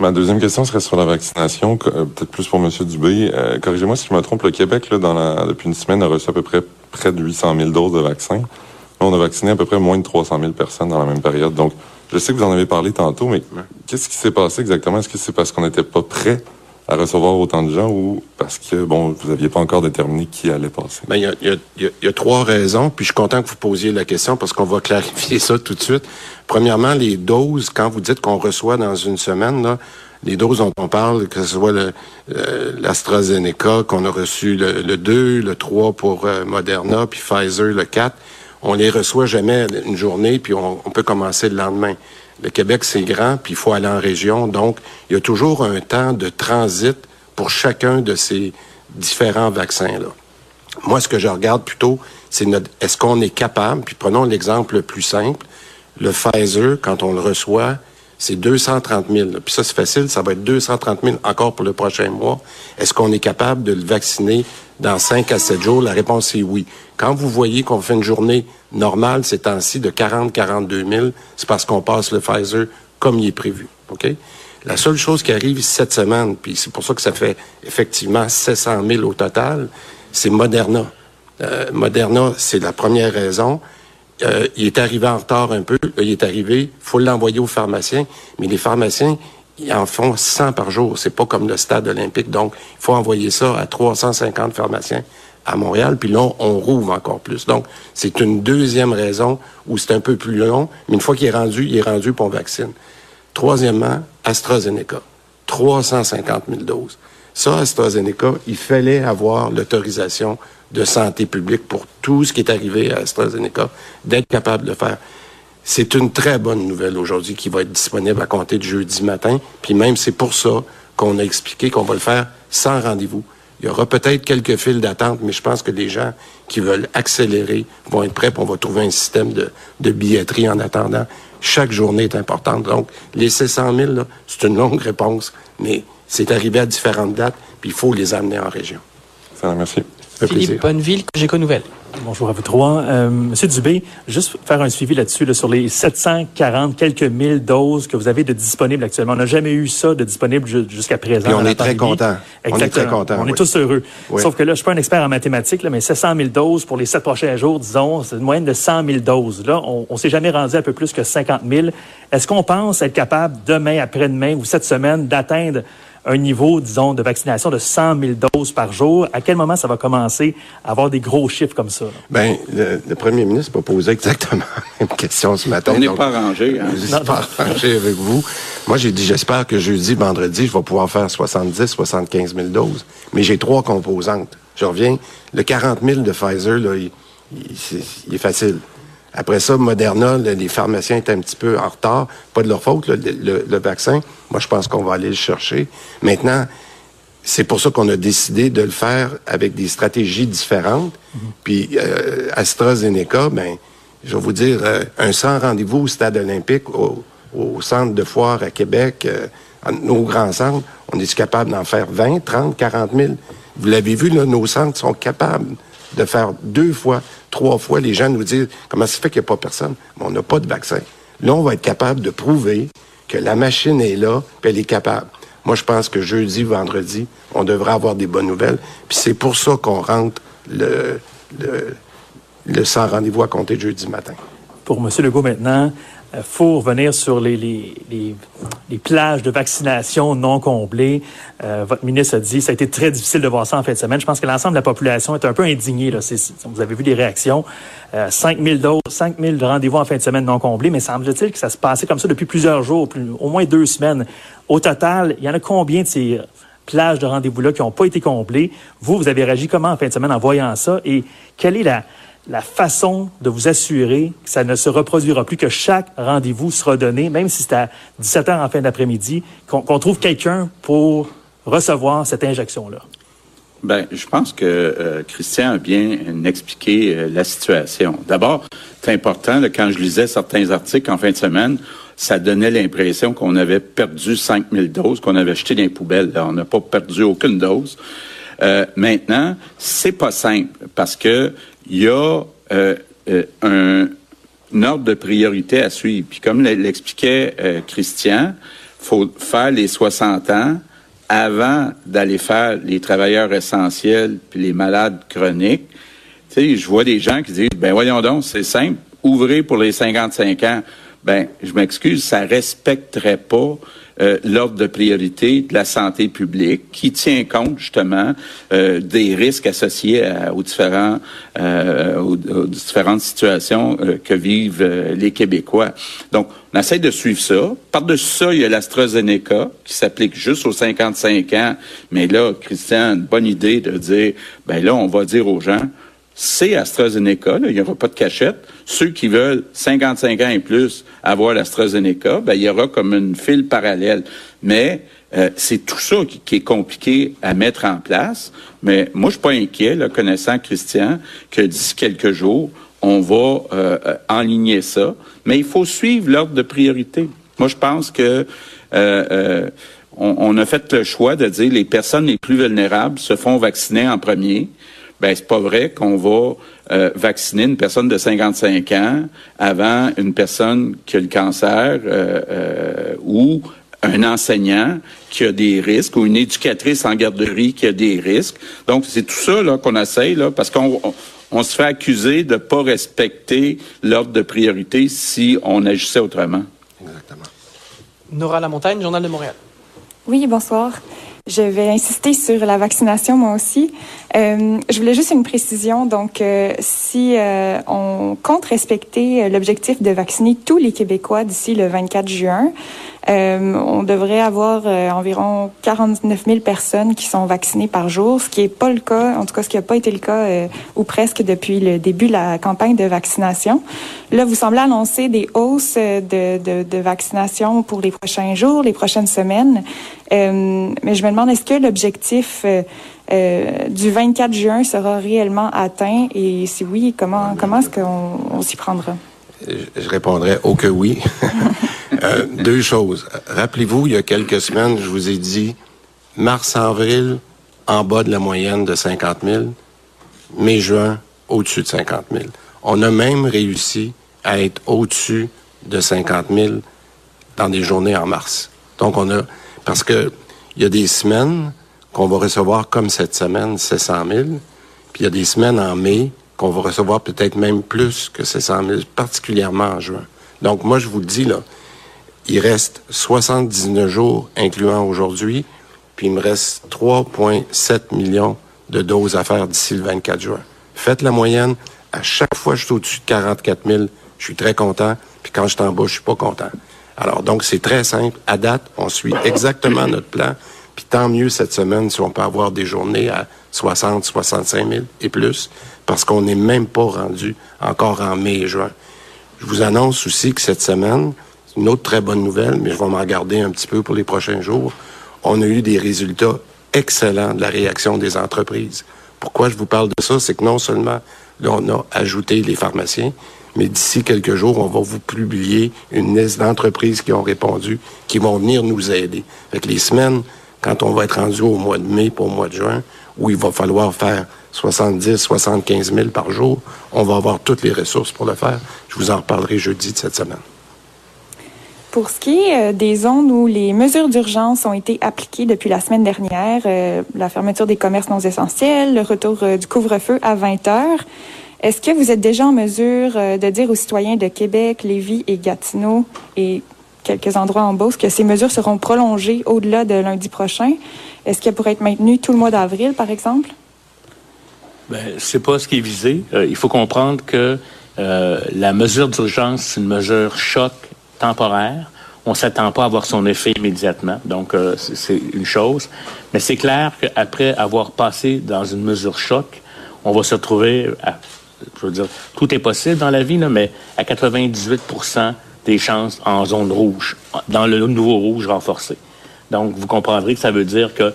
Ma deuxième question serait sur la vaccination, euh, peut-être plus pour M. Dubé. Euh, corrigez-moi si je me trompe, le Québec, là, dans la, depuis une semaine, a reçu à peu près près de 800 000 doses de vaccins. Là, on a vacciné à peu près moins de 300 000 personnes dans la même période. Donc, je sais que vous en avez parlé tantôt, mais qu'est-ce qui s'est passé exactement? Est-ce que c'est parce qu'on n'était pas prêt à recevoir autant de gens ou parce que, bon, vous n'aviez pas encore déterminé qui allait passer? Ben, il y, a, y, y, a, trois raisons, puis je suis content que vous posiez la question parce qu'on va [LAUGHS] clarifier ça tout de suite. Premièrement, les doses, quand vous dites qu'on reçoit dans une semaine, là, les doses dont on parle, que ce soit l'AstraZeneca, qu'on a reçu le, le, 2, le 3 pour euh, Moderna, puis Pfizer, le 4, on les reçoit jamais une journée, puis on peut commencer le lendemain. Le Québec, c'est grand, puis il faut aller en région. Donc, il y a toujours un temps de transit pour chacun de ces différents vaccins-là. Moi, ce que je regarde plutôt, c'est est-ce qu'on est capable, puis prenons l'exemple le plus simple, le Pfizer, quand on le reçoit, c'est 230 000. Puis ça, c'est facile, ça va être 230 000 encore pour le prochain mois. Est-ce qu'on est capable de le vacciner dans 5 à 7 jours? La réponse est oui. Quand vous voyez qu'on fait une journée normale ces temps-ci de 40-42 000, c'est parce qu'on passe le Pfizer comme il est prévu. OK? La seule chose qui arrive cette semaine, puis c'est pour ça que ça fait effectivement 700 000 au total, c'est Moderna. Euh, Moderna, c'est la première raison. Euh, il est arrivé en retard un peu. il est arrivé. Il faut l'envoyer aux pharmaciens. Mais les pharmaciens, ils en font 100 par jour. C'est pas comme le stade olympique. Donc, il faut envoyer ça à 350 pharmaciens à Montréal. Puis là, on rouvre encore plus. Donc, c'est une deuxième raison où c'est un peu plus long. Mais une fois qu'il est rendu, il est rendu pour on vaccine. Troisièmement, AstraZeneca. 350 000 doses. Ça, AstraZeneca, il fallait avoir l'autorisation de santé publique pour tout ce qui est arrivé à AstraZeneca, d'être capable de faire. C'est une très bonne nouvelle aujourd'hui qui va être disponible à compter de jeudi matin. Puis même, c'est pour ça qu'on a expliqué qu'on va le faire sans rendez-vous. Il y aura peut-être quelques files d'attente, mais je pense que les gens qui veulent accélérer vont être prêts, pour on va trouver un système de, de billetterie en attendant. Chaque journée est importante. Donc, les 600 000, c'est une longue réponse, mais c'est arrivé à différentes dates, puis il faut les amener en région. Ça, merci. Philippe Bonneville, Géco Nouvelle. Bonjour à vous trois. Euh, Monsieur Dubé, juste faire un suivi là-dessus, là, sur les 740 quelques mille doses que vous avez de disponibles actuellement. On n'a jamais eu ça de disponible jusqu'à présent. Puis on est très content. Exactement. On est très content. On est tous heureux. Sauf que là, je suis pas un expert en mathématiques, là, mais 700 000 doses pour les sept prochains jours, disons, c'est une moyenne de 100 000 doses. Là, on, on s'est jamais rendu à peu plus que 50 000. Est-ce qu'on pense être capable demain, après-demain ou cette semaine d'atteindre un niveau, disons, de vaccination de 100 000 doses par jour. À quel moment ça va commencer à avoir des gros chiffres comme ça? Ben, le, premier ministre m'a posé exactement la même question ce matin. On n'est pas arrangé. Hein? Je suis pas arrangé avec vous. Moi, j'ai dit, j'espère que jeudi, vendredi, je vais pouvoir faire 70, 75 000 doses. Mais j'ai trois composantes. Je reviens. Le 40 000 de Pfizer, là, il, il est facile. Après ça, Moderna, les pharmaciens étaient un petit peu en retard. Pas de leur faute, le, vaccin. Moi, je pense qu'on va aller le chercher. Maintenant, c'est pour ça qu'on a décidé de le faire avec des stratégies différentes. Mhm. Puis euh, AstraZeneca, ben, je vais vous dire, euh, un 100 rendez-vous au stade olympique, au, centre de foire à Québec, euh, nos grands centres, on est capable d'en faire 20, 30, 40 000. Vous l'avez vu, là, nos centres sont capables de faire deux fois, trois fois, les gens nous disent comment ça fait qu'il n'y a pas personne? Mais on n'a pas de vaccin. Là, on va être capable de prouver que la machine est là, qu'elle est capable. Moi, je pense que jeudi, vendredi, on devrait avoir des bonnes nouvelles. Puis c'est pour ça qu'on rentre le, le, le sans rendez-vous à compter jeudi matin. Pour M. Legault maintenant, il euh, faut revenir sur les, les, les, les, plages de vaccination non comblées. Euh, votre ministre a dit ça a été très difficile de voir ça en fin de semaine. Je pense que l'ensemble de la population est un peu indignée. Là. vous avez vu les réactions. Euh, 5 000 doses, 5 000 rendez-vous en fin de semaine non comblés, mais semble-t-il que ça se passait comme ça depuis plusieurs jours, au moins deux semaines. Au total, il y en a combien de ces plages de rendez-vous-là qui n'ont pas été comblées? Vous, vous avez réagi comment en fin de semaine en voyant ça? Et quelle est la la façon de vous assurer que ça ne se reproduira plus, que chaque rendez-vous sera donné, même si c'est à 17 h en fin d'après-midi, qu'on trouve quelqu'un pour recevoir cette injection-là? Ben, je pense que euh, Christian a bien expliqué euh, la situation. D'abord, c'est important, quand je lisais certains articles en fin de semaine, ça donnait l'impression qu'on avait perdu 5000 doses, qu'on avait jeté dans les poubelles. On n'a pas perdu aucune dose. Euh, maintenant, c'est pas simple parce que il y a euh, euh, un, ordre de priorité à suivre. Puis comme l'expliquait euh, Christian, faut faire les 60 ans avant d'aller faire les travailleurs essentiels puis les malades chroniques. Tu sais, je vois des gens qui disent, ben voyons donc, c'est simple, ouvrez pour les 55 ans. Ben, je m'excuse, ça respecterait pas euh, l'ordre de priorité de la santé publique qui tient compte justement euh, des risques associés aux différents euh, aux, différentes situations que vivent les Québécois. Donc, on essaie de suivre ça. Par-dessus ça, il y a l'AstraZeneca qui s'applique juste aux 55 ans. Mais là, Christian, une bonne idée de dire, ben là, on va dire aux gens, c'est AstraZeneca. Là. Il n'y aura pas de cachette. Ceux qui veulent 55 ans et plus avoir l'AstraZeneca, ben, il y aura comme une file parallèle. Mais euh, c'est tout ça qui, est compliqué à mettre en place. Mais moi, je suis pas inquiet, là, connaissant Christian, que d'ici quelques jours, on va euh, enligner ça. Mais il faut suivre l'ordre de priorité. Moi, je pense que euh, on, on, a fait le choix de dire les personnes les plus vulnérables se font vacciner en premier ben c'est pas vrai qu'on va euh, vacciner une personne de 55 ans avant une personne qui a le cancer euh, euh, ou un enseignant qui a des risques ou une éducatrice en garderie qui a des risques. Donc c'est tout ça là qu'on essaye là parce qu'on on, se fait accuser de pas respecter l'ordre de priorité si on agissait autrement. Exactement. Nora Lamontagne, Journal de Montréal. Oui, bonsoir. Je vais insister sur la vaccination moi aussi. Euh, je voulais juste une précision. Donc, euh, si euh, on compte respecter l'objectif de vacciner tous les Québécois d'ici le 24 juin, euh, on devrait avoir euh, environ 49 000 personnes qui sont vaccinées par jour, ce qui n'est pas le cas, en tout cas ce qui n'a pas été le cas euh, ou presque depuis le début de la campagne de vaccination. Là, vous semblez annoncer des hausses de, de, de vaccination pour les prochains jours, les prochaines semaines. mais je me demande, est-ce que l'objectif du 24 juin sera réellement atteint? Et si oui, comment, comment est-ce qu'on s'y prendra? Je répondrai au que oui. [LAUGHS] Euh, deux choses. Rappelez-vous, il y a quelques semaines, je vous ai dit, mars-avril, en bas de la moyenne de 50 000, mai-juin, au-dessus de 50 000. On a même réussi à être au-dessus de 50 000 dans des journées en mars. Donc, on a, parce que il y a des semaines qu'on va recevoir comme cette semaine, 700 000, puis il y a des semaines en mai qu'on va recevoir peut-être même plus que 700 000, particulièrement en juin. Donc, moi, je vous le dis, là, il reste 79 jours, incluant aujourd'hui, puis il me reste 3,7 millions de doses à faire d'ici le 24 juin. Faites la moyenne. À chaque fois je suis au-dessus de 44 000, je suis très content. Puis quand je suis en bas, je suis pas content. Alors, donc, c'est très simple. À date, on suit exactement notre plan. Tant mieux cette semaine si on peut avoir des journées à 60, 65 000 et plus, parce qu'on n'est même pas rendu encore en mai et juin. Je vous annonce aussi que cette semaine, une autre très bonne nouvelle, mais je vais m'en garder un petit peu pour les prochains jours. On a eu des résultats excellents de la réaction des entreprises. Pourquoi je vous parle de ça? C'est que non seulement là, on a ajouté les pharmaciens, mais d'ici quelques jours, on va vous publier une liste d'entreprises qui ont répondu, qui vont venir nous aider. Fait les semaines, quand on va être rendu au mois de mai pour au mois de juin, où il va falloir faire 70, 75 000 par jour, on va avoir toutes les ressources pour le faire. Je vous en reparlerai jeudi de cette semaine. Pour ce qui est euh, des zones où les mesures d'urgence ont été appliquées depuis la semaine dernière, euh, la fermeture des commerces non essentiels, le retour euh, du couvre-feu à 20 heures, est-ce que vous êtes déjà en mesure de dire aux citoyens de Québec, Lévis et Gatineau et quelques endroits en Beauce que ces mesures seront prolongées au-delà de lundi prochain? Est-ce qu'elles pourraient être maintenues tout le mois d'avril, par exemple? Ben, c'est pas ce qui est visé. il faut comprendre que la mesure d'urgence, c'est une mesure choc temporaire. On s'attend pas à avoir son effet immédiatement. Donc, euh, c'est une chose. Mais c'est clair qu'après avoir passé dans une mesure choc, on va se retrouver, à, je veux dire, tout est possible dans la vie, là, mais à 98 des chances en zone rouge, dans le nouveau rouge renforcé. Donc, vous comprendrez que ça veut dire que,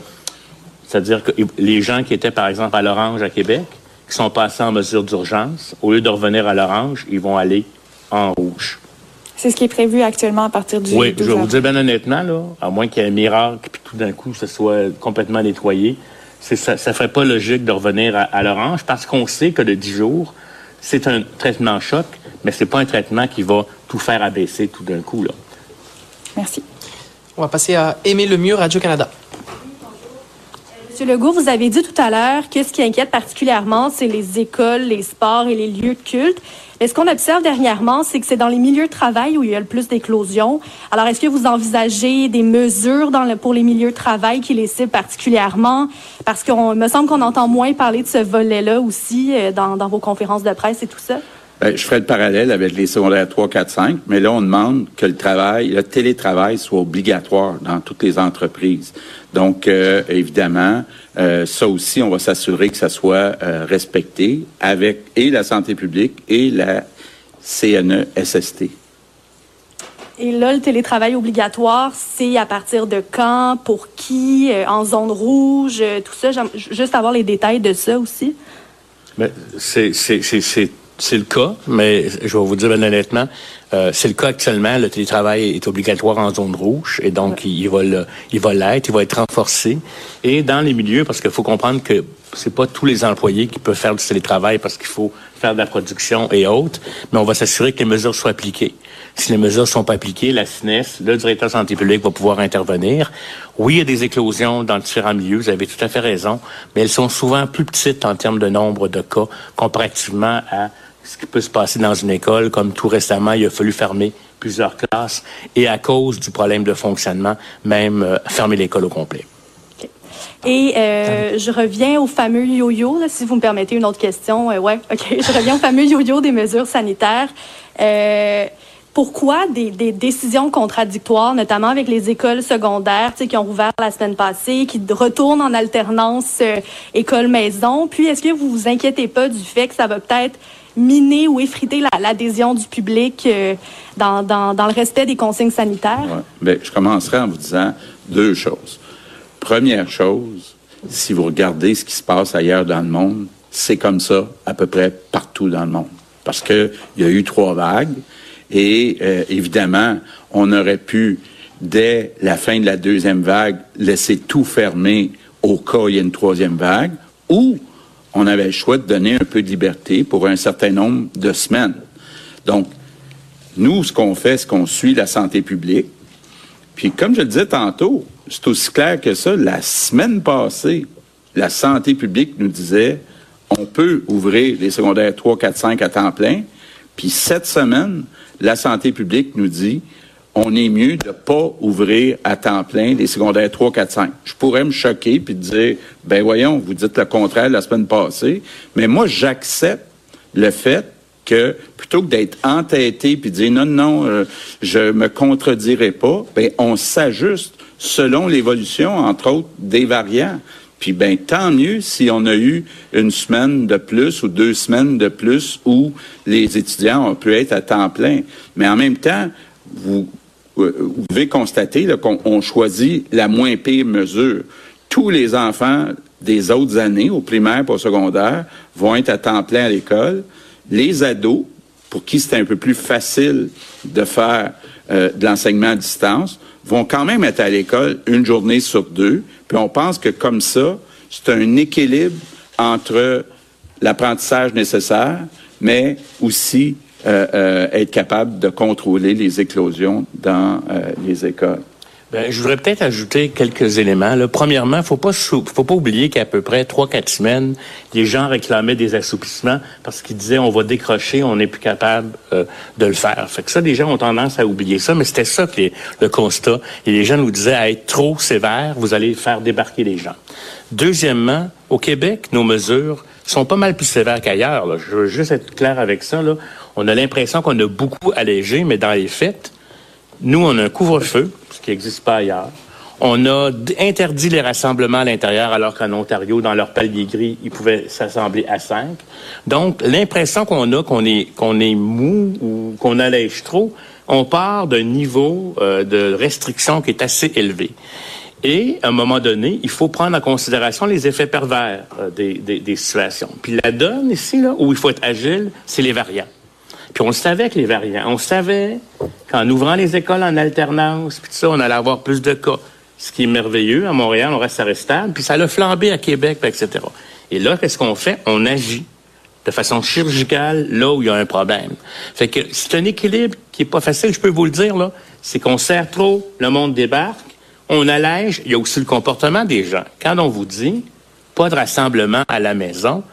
c'est-à-dire que les gens qui étaient, par exemple, à l'orange à Québec, qui sont passés en mesure d'urgence, au lieu de revenir à l'orange, ils vont aller en rouge. C'est ce qui est prévu actuellement à partir du Oui, je vais vous dire bien honnêtement, là, à moins qu'il y ait un miracle, puis tout d'un coup, ça soit complètement nettoyé, ça ne ferait pas logique de revenir à, l'orange parce qu'on sait que le 10 jours, c'est un traitement choc, mais c'est pas un traitement qui va tout faire abaisser tout d'un coup. Là. Merci. On va passer à Aimer le mieux, Radio-Canada. Monsieur Legault, vous avez dit tout à l'heure que ce qui inquiète particulièrement, c'est les écoles, les sports et les lieux de culte. Mais ce qu'on observe dernièrement, c'est que c'est dans les milieux de travail où il y a le plus d'éclosions. Alors, est-ce que vous envisagez des mesures pour les milieux de travail qui les ciblent particulièrement? Parce qu'il me semble qu'on entend moins parler de ce volet-là aussi euh, dans, vos conférences de presse et tout ça. Ben, je ferai le parallèle avec les secondaires 3, 4, 5, mais là, on demande que le travail, le télétravail soit obligatoire dans toutes les entreprises. Donc, euh, évidemment, euh, ça aussi, on va s'assurer que ça soit euh, respecté avec et la santé publique et la CNE-SST. Et là, le télétravail obligatoire, c'est à partir de quand, pour qui, en zone rouge, tout ça? Juste avoir les détails de ça aussi. Mais c'est c'est le cas, mais je vais vous dire bien honnêtement, euh, c'est le cas actuellement. Le télétravail est obligatoire en zone rouge et donc il, va le, il va l'être, il va être renforcé. Et dans les milieux, parce qu'il faut comprendre que c'est pas tous les employés qui peuvent faire du télétravail parce qu'il faut faire de la production et autres, mais on va s'assurer que les mesures soient appliquées. Si les mesures sont pas appliquées, la SNES, le directeur de santé publique va pouvoir intervenir. Oui, il y a des éclosions dans différents milieux, vous avez tout à fait raison, mais elles sont souvent plus petites en termes de nombre de cas comparativement à ce qui peut se passer dans une école, comme tout récemment, il a fallu fermer plusieurs classes et à cause du problème de fonctionnement, même euh, fermer l'école au complet. Et euh, je reviens au fameux yo-yo, si vous me permettez une autre question. Euh, ouais, ok. [LAUGHS] Je reviens au fameux yo-yo des mesures sanitaires. Euh, pourquoi des, décisions contradictoires, notamment avec les écoles secondaires qui ont rouvert la semaine passée, qui retournent en alternance école-maison? Puis, est-ce que vous vous inquiétez pas du fait que ça va peut-être miner ou effriter l'adhésion du public euh, dans, dans, le respect des consignes sanitaires? Ouais. Bien, je commencerai en vous disant deux choses. Première chose, si vous regardez ce qui se passe ailleurs dans le monde, c'est comme ça à peu près partout dans le monde. Parce qu'il y a eu trois vagues et euh, évidemment, on aurait pu, dès la fin de la deuxième vague, laisser tout fermer au cas où il y a une troisième vague ou on avait le choix de donner un peu de liberté pour un certain nombre de semaines. Donc, nous, ce qu'on fait, c'est qu'on suit la santé publique. Puis, comme je le disais tantôt, c'est aussi clair que ça. La semaine passée, la santé publique nous disait on peut ouvrir les secondaires 3, 4, 5 à temps plein. Puis cette semaine, la santé publique nous dit on est mieux de pas ouvrir à temps plein les secondaires 3, 4, 5. Je pourrais me choquer puis dire, ben voyons, vous dites le contraire la semaine passée, mais moi, j'accepte le fait que plutôt que d'être entêté puis dire non, non, euh, je me contredirai pas, ben on s'ajuste selon l'évolution, entre autres, des variants. Puis ben tant mieux si on a eu une semaine de plus ou deux semaines de plus où les étudiants ont pu être à temps plein. Mais en même temps, vous vous devez constater qu'on choisit la moins pire mesure. Tous les enfants des autres années, au primaire et au secondaire, vont être à temps plein à l'école. Les ados, pour qui c'est un peu plus facile de faire euh, de l'enseignement à distance, vont quand même être à l'école une journée sur deux. Puis on pense que comme ça, c'est un équilibre entre l'apprentissage nécessaire, mais aussi euh, euh, être capable de contrôler les éclosions dans euh, les écoles. Ben, je voudrais peut-être ajouter quelques éléments. Premièrement, faut pas faut pas oublier qu'à peu près trois quatre semaines, les gens réclamaient des assouplissements parce qu'ils disaient on va décrocher, on n'est plus capable de le faire. Fait que ça, les gens ont tendance à oublier ça, mais c'était ça que le constat. Et les gens nous disaient à être trop sévère, vous allez faire débarquer les gens. Deuxièmement, au Québec, nos mesures sont pas mal plus sévères qu'ailleurs. Je veux juste être clair avec ça. On a l'impression qu'on a beaucoup allégé, mais dans les faits, nous, on a un couvre-feu, ce qui n'existe pas ailleurs. On a interdit les rassemblements à l'intérieur, alors qu'en Ontario, dans leur palier gris, ils pouvaient s'assembler à cinq. Donc, l'impression qu'on a qu'on est qu'on est mou ou qu'on allège trop, on part d'un niveau euh, de restriction qui est assez élevé. Et à un moment donné, il faut prendre en considération les effets pervers euh, des, des, situations. Puis la donne ici, là, où il faut être agile, c'est les variants. Puis on le savait que les variants. On savait qu'en ouvrant les écoles en alternance, puis tout ça, on allait avoir plus de cas. Ce qui est merveilleux. À Montréal, on reste stable. Puis ça l'a flambé à Québec, etc. Et là, qu'est-ce qu'on fait? On agit de façon chirurgicale là où il y a un problème. Fait que c'est un équilibre qui est pas facile, je peux vous le dire, là. C'est qu'on serre trop, le monde débarque, on allège, il y a aussi le comportement des gens. Quand on vous dit pas de rassemblement à la maison,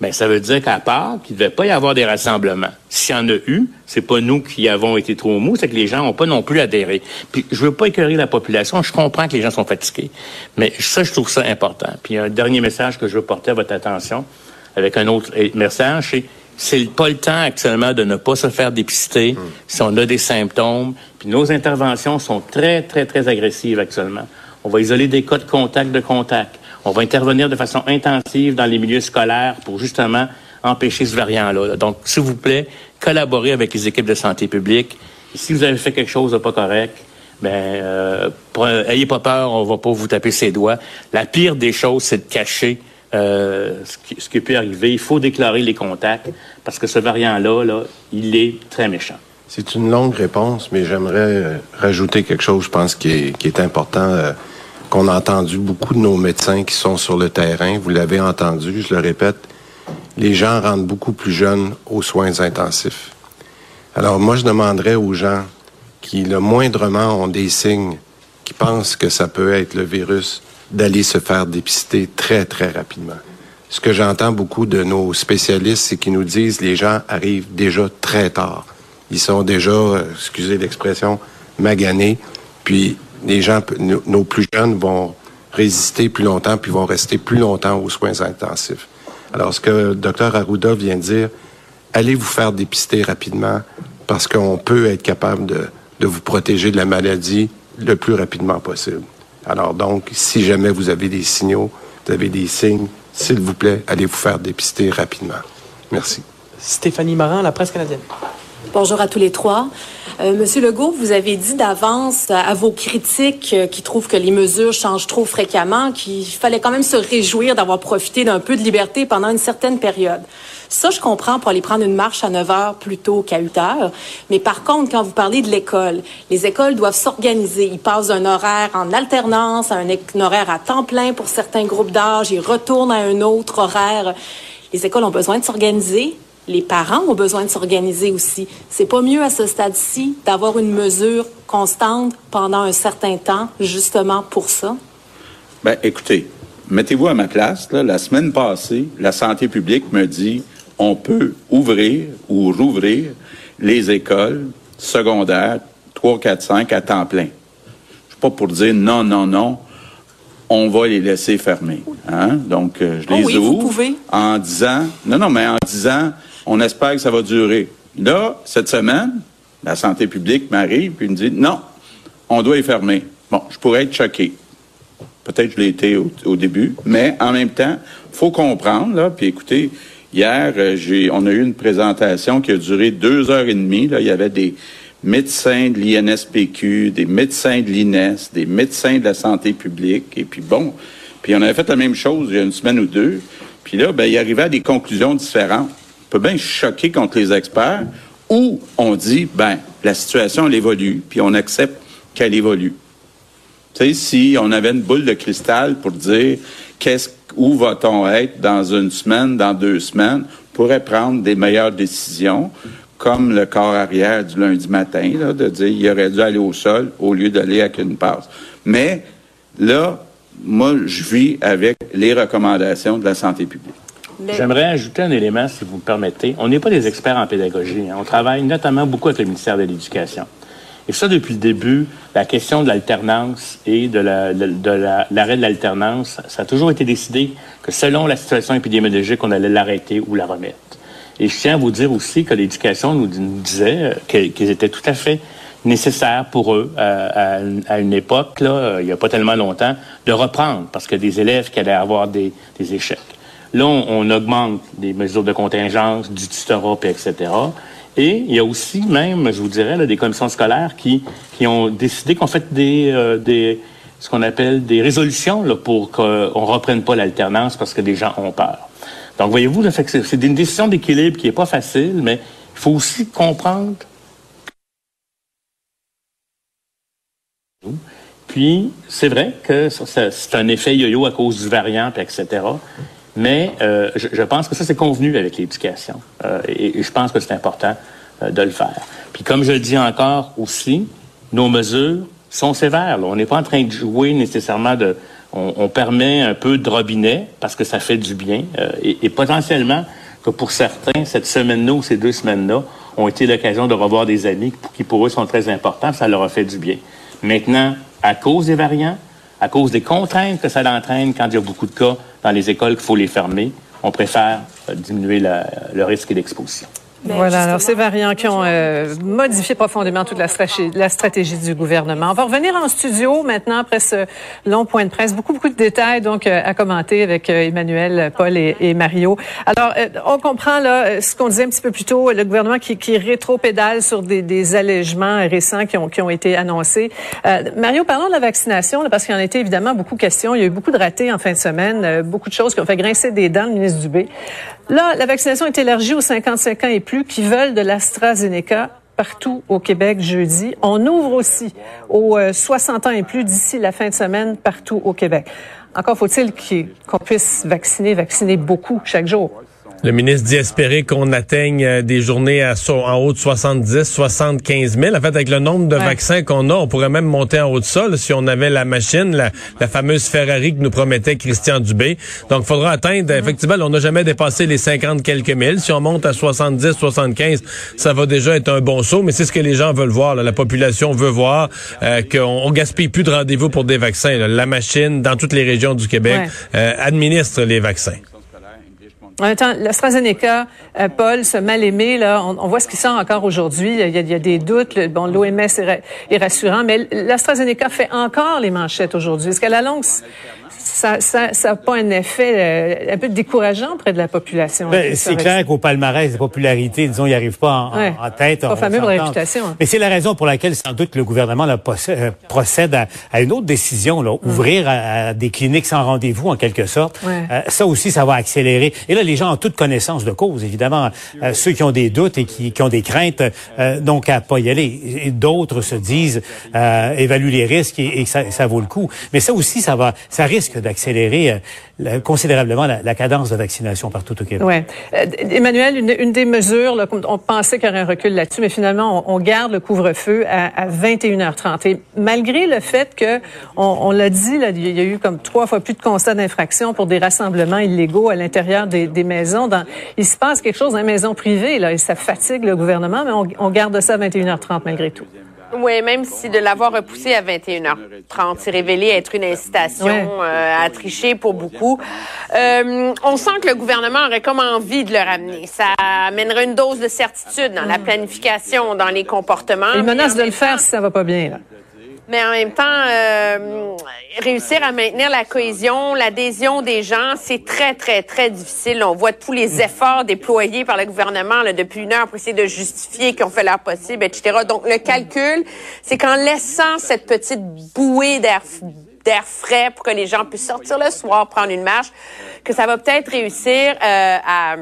ben ça veut dire qu'à part qu'il ne devait pas y avoir des rassemblements. S'il y en a eu, c'est pas nous qui avons été trop mous, c'est que les gens n'ont pas non plus adhéré. Puis je veux pas écœurer la population, je comprends que les gens sont fatigués, mais ça je trouve ça important. Puis un dernier message que je veux porter à votre attention avec un autre message, c'est c'est pas le temps actuellement de ne pas se faire dépister Hmm. si on a des symptômes. Puis nos interventions sont très, très, très agressives actuellement. On va isoler des cas de contact de contact. On va intervenir de façon intensive dans les milieux scolaires pour justement empêcher ce variant-là. Donc, s'il vous plaît, collaborez avec les équipes de santé publique. Si vous avez fait quelque chose de pas correct, ben, euh, pre- ayez pas peur, on va pas vous taper ses doigts. La pire des choses, c'est de cacher euh, ce, qui, ce qui peut arriver. Il faut déclarer les contacts parce que ce variant-là, là, il est très méchant. C'est une longue réponse, mais j'aimerais euh, rajouter quelque chose, je pense, qui est, important, euh, qu'on a entendu beaucoup de nos médecins qui sont sur le terrain. Vous l'avez entendu, je le répète, les gens rentrent beaucoup plus jeunes aux soins intensifs. Alors moi, je demanderais aux gens qui, le moindrement, ont des signes, qui pensent que ça peut être le virus, d'aller se faire dépister très, très rapidement. Ce que j'entends beaucoup de nos spécialistes, c'est qu'ils nous disent les gens arrivent déjà très tard. Ils sont déjà, euh, excusez l'expression, maganés. Puis les gens, nos plus jeunes vont résister plus longtemps, puis vont rester plus longtemps aux soins intensifs. Alors, ce que le docteur Arruda vient de dire, allez vous faire dépister rapidement parce qu'on peut être capable de, de vous protéger de la maladie le plus rapidement possible. Alors donc, si jamais vous avez des signaux, vous avez des signes, s'il vous plaît, allez vous faire dépister rapidement. Merci. Stéphanie Marin, la presse canadienne. Bonjour à tous les trois. Euh, Monsieur Legault, vous avez dit d'avance à vos critiques euh, qui trouvent que les mesures changent trop fréquemment qu'il fallait quand même se réjouir d'avoir profité d'un peu de liberté pendant une certaine période. Ça, je comprends pour aller prendre une marche à 9 heures plutôt qu'à 8 heures. Mais par contre, quand vous parlez de l'école, les écoles doivent s'organiser. Ils passent d'un horaire en alternance un, é- un horaire à temps plein pour certains groupes d'âge. Ils retournent à un autre horaire. Les écoles ont besoin de s'organiser. Les parents ont besoin de s'organiser aussi. C'est pas mieux à ce stade-ci d'avoir une mesure constante pendant un certain temps, justement pour ça? Ben, écoutez, mettez-vous à ma place. là. la semaine passée, la santé publique me dit on peut ouvrir ou rouvrir les écoles secondaires 3, 4, 5 à temps plein. Je suis pas pour dire non, non, non. On va les laisser fermer. Hein? Donc, euh, je Oh les vous ouvre pouvez. en disant non, non, mais en disant on espère que ça va durer. Là, cette semaine, la santé publique m'arrive puis me dit non, on doit les fermer. Bon, je pourrais être choqué. Peut-être que je l'ai été au, au début, mais en même temps, faut comprendre, là, puis écoutez, hier, euh, j'ai, on a eu une présentation qui a duré deux heures et demie, là, il y avait des médecins de l'INSPQ, des médecins de l'INES, des médecins de la santé publique, et puis bon, puis on avait fait la même chose il y a une semaine ou deux, puis là, ben, il arrivait à des conclusions différentes. Bien choquer contre les experts, ou on dit, ben, la situation, elle évolue, puis on accepte qu'elle évolue. Tu sais, si on avait une boule de cristal pour dire qu'est-ce, où va-t-on être dans une semaine, dans deux semaines, on pourrait prendre des meilleures décisions, comme le corps arrière du lundi matin, là, de dire il aurait dû aller au sol au lieu d'aller avec une passe. Mais là, moi, je vis avec les recommandations de la santé publique. J'aimerais ajouter un élément, si vous me permettez. On n'est pas des experts en pédagogie. hein. On travaille notamment beaucoup avec le ministère de l'Éducation. Et ça, depuis le début, la question de l'alternance et de la- de- de la- l'arrêt de l'alternance, ça a toujours été décidé que selon la situation épidémiologique, on allait l'arrêter ou la remettre. Et je tiens à vous dire aussi que l'éducation nous, disait euh, qu'ils étaient tout à fait nécessaires pour eux euh, à, une- époque, là, euh, il n'y a pas tellement longtemps, de reprendre parce que des élèves qui allaient avoir des échecs. Là, on, augmente les mesures de contingence, du tutorat, etc. Et il y a aussi même, je vous dirais, des commissions scolaires qui, ont décidé qu'on fait des, euh, ce qu'on appelle des résolutions pour qu'on reprenne pas l'alternance parce que des gens ont peur. Donc, voyez-vous, c'est une décision d'équilibre qui est pas facile, mais il faut aussi comprendre. Puis, c'est vrai que c'est un effet yo-yo à cause du variant, etc. Mais euh, je, pense que ça, c'est convenu avec l'éducation. Euh, et, je pense que c'est important euh, de le faire. Puis, comme je le dis encore aussi, nos mesures sont sévères. On n'est pas en train de jouer nécessairement de... On, permet un peu de robinet parce que ça fait du bien. et potentiellement que pour certains, cette semaine-là ou ces deux semaines-là ont été l'occasion de revoir des amis qui, pour eux, sont très importants. Ça leur a fait du bien. Maintenant, à cause des variants, à cause des contraintes que ça entraîne quand il y a beaucoup de cas dans les écoles qu'il faut les fermer, on préfère diminuer le risque d'exposition. Ben, voilà, alors ces variants qui ont euh, modifié profondément toute la stratégie, la stratégie du gouvernement. On va revenir en studio maintenant après ce long point de presse. Beaucoup, beaucoup de détails donc euh, à commenter avec euh, Emmanuel, Paul et, Mario. Alors, on comprend là ce qu'on disait un petit peu plus tôt, le gouvernement qui, qui rétro-pédale sur des, des allègements récents qui ont, qui ont été annoncés. Mario, parlons de la vaccination, là, parce qu'il y en a été évidemment beaucoup de questions. Il y a eu beaucoup de ratés en fin de semaine, beaucoup de choses qui ont fait grincer des dents le ministre Dubé. Là, la vaccination est élargie aux 55 ans et plus qui veulent de l'AstraZeneca partout au Québec jeudi. On ouvre aussi aux 60 euh, ans et plus d'ici la fin de semaine partout au Québec. Encore faut-il qu'on puisse vacciner, vacciner beaucoup chaque jour. Le ministre dit espérer qu'on atteigne euh, des journées à, en haut de 70, 75 000. En fait, avec le nombre de vaccins qu'on a, on pourrait même monter en haut de ça si on avait la machine, la, fameuse Ferrari que nous promettait Christian Dubé. Donc, il faudra atteindre, effectivement, on n'a jamais dépassé les 50 quelques mille. Si on monte à 70, 75, ça va déjà être un bon saut, mais c'est ce que les gens veulent voir. La population veut voir euh, qu'on gaspille plus de rendez-vous pour des vaccins. La machine, dans toutes les régions du Québec, euh, administre les vaccins. En même temps, l'AstraZeneca, euh, Paul, ce mal-aimé, là, on, voit ce qui sent encore aujourd'hui. Il, y a des doutes. Bon, l'OMS est, est rassurant, mais l'AstraZeneca fait encore les manchettes aujourd'hui. Est-ce qu'à la longue, ça n'a ça, pas un effet euh, un peu décourageant près de la population. Ben, c'est clair qu'au palmarès de popularité, disons, il n'y arrive pas en, en tête. Pas fameux pour la réputation. Hein. Mais c'est la raison pour laquelle, sans doute, le gouvernement là, euh, procède à, une autre décision, là, ouvrir à, des cliniques sans rendez-vous, en quelque sorte. Euh, ça aussi, ça va accélérer. Et là, les gens ont toute connaissance de cause, évidemment. ceux qui ont des doutes et qui, qui ont des craintes, donc à pas y aller. Et d'autres se disent, évaluent les risques et, et ça, ça vaut le coup. Mais ça aussi, ça va, ça risque d'accélérer euh, considérablement la, cadence de vaccination partout au Québec. Ouais. Euh, Emmanuel, une, des mesures, on pensait qu'il y aurait un recul là-dessus, mais finalement, on, garde le couvre-feu à, 21h30. Et malgré le fait que, on, l'a dit, il y a eu comme trois fois plus de constats d'infraction pour des rassemblements illégaux à l'intérieur des, maisons. Il se passe quelque chose dans les maisons privées, et ça fatigue le gouvernement, mais on garde ça à 21h30 malgré tout. Oui, même si de l'avoir repoussé à 21h30 s'est révélé être une incitation euh, à tricher pour beaucoup. Euh, on sent que le gouvernement aurait comme envie de le ramener. Ça amènerait une dose de certitude dans la planification, dans les comportements. Il menace de le faire si ça va pas bien. Là mais en même temps, euh, réussir à maintenir la cohésion, l'adhésion des gens, c'est très, très, très difficile. On voit tous les efforts déployés par le gouvernement là, depuis une heure pour essayer de justifier qu'ils ont fait leur possible, etc. Donc, le calcul, c'est qu'en laissant cette petite bouée d'air d'air frais pour que les gens puissent sortir le soir, prendre une marche, que ça va peut-être réussir euh, à,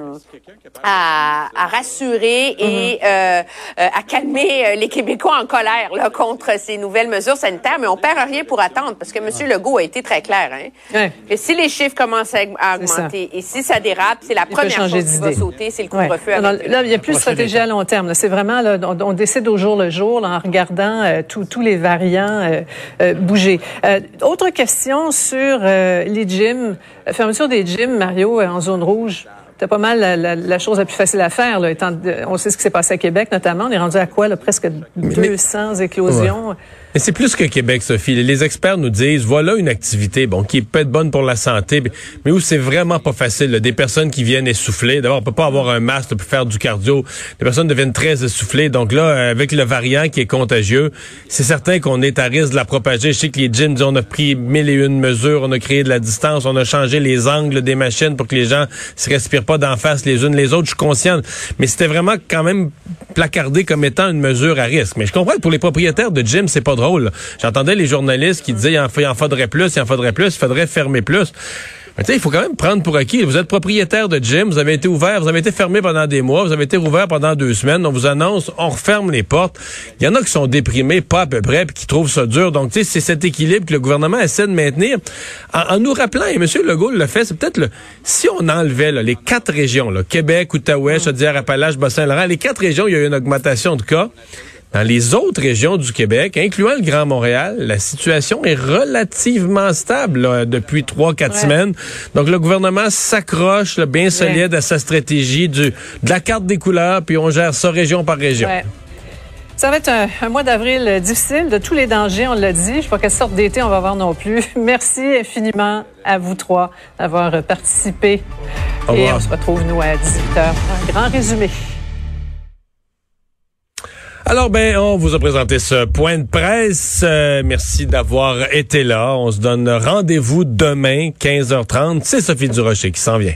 à, à, rassurer et mm-hmm. euh, euh, à calmer euh, les Québécois en colère là, contre ces nouvelles mesures sanitaires. Mais on perd rien pour attendre parce que M. Legault a été très clair. Hein? Et si les chiffres commencent à augmenter et si ça dérape, c'est la première chose qui va sauter, c'est le couvre-feu. Là, il n'y a plus de stratégie à long terme. C'est vraiment, là, on, décide au jour le jour là, en regardant euh, tous les variants bouger. autre question sur les gyms, fermeture des gyms, Mario, en zone rouge. C'est pas mal la, chose la plus facile à faire. Là, étant, on sait ce qui s'est passé à Québec, notamment. On est rendu à quoi? Là, presque 200 éclosions? Mais c'est plus que Québec, Sophie. Les experts nous disent, voilà une activité, bon, qui peut être bonne pour la santé, mais où c'est vraiment pas facile. Des personnes qui viennent essouffler. D'abord, on peut pas avoir un masque pour faire du cardio. Les personnes deviennent très essoufflées. Donc là, avec le variant qui est contagieux, c'est certain qu'on est à risque de la propager. Je sais que les gyms, on a pris mille et une mesures, on a créé de la distance, on a changé les angles des machines pour que les gens se respirent pas d'en face les unes les autres. Je suis conscient. Mais c'était vraiment quand même placardé comme étant une mesure à risque. Mais je comprends que pour les propriétaires de gyms, c'est pas J'entendais les journalistes qui disaient il en, faudrait plus, il en faudrait plus, il faudrait fermer plus. Mais il faut quand même prendre pour acquis. Vous êtes propriétaire de gym, vous avez été ouvert, vous avez été fermé pendant des mois, vous avez été ouvert pendant deux semaines. On vous annonce, on referme les portes. Il y en a qui sont déprimés, pas à peu près, puis qui trouvent ça dur. Donc, tu sais, c'est cet équilibre que le gouvernement essaie de maintenir en, nous rappelant, et M. Legault le fait, c'est peut-être le... Si on enlevait les quatre régions, là, Québec, Outaouais, Chaudière-Appalaches, Bas-Saint-Laurent, les quatre régions, il y a eu une augmentation de cas. Dans les autres régions du Québec, incluant le Grand Montréal, la situation est relativement stable depuis trois, quatre semaines. Donc le gouvernement s'accroche bien solide à sa stratégie du, de la carte des couleurs, puis on gère ça région par région. Ça va être un, mois d'avril difficile, de tous les dangers, on l'a dit. Je ne sais pas quelle sorte d'été on va avoir non plus. [LAUGHS] Merci infiniment à vous trois d'avoir participé Au Et revoir. on se retrouve, nous, à 18h. Un grand résumé. Alors ben, on vous a présenté ce point de presse. Euh, merci d'avoir été là. On se donne rendez-vous demain, 15h30. C'est Sophie Durocher qui s'en vient.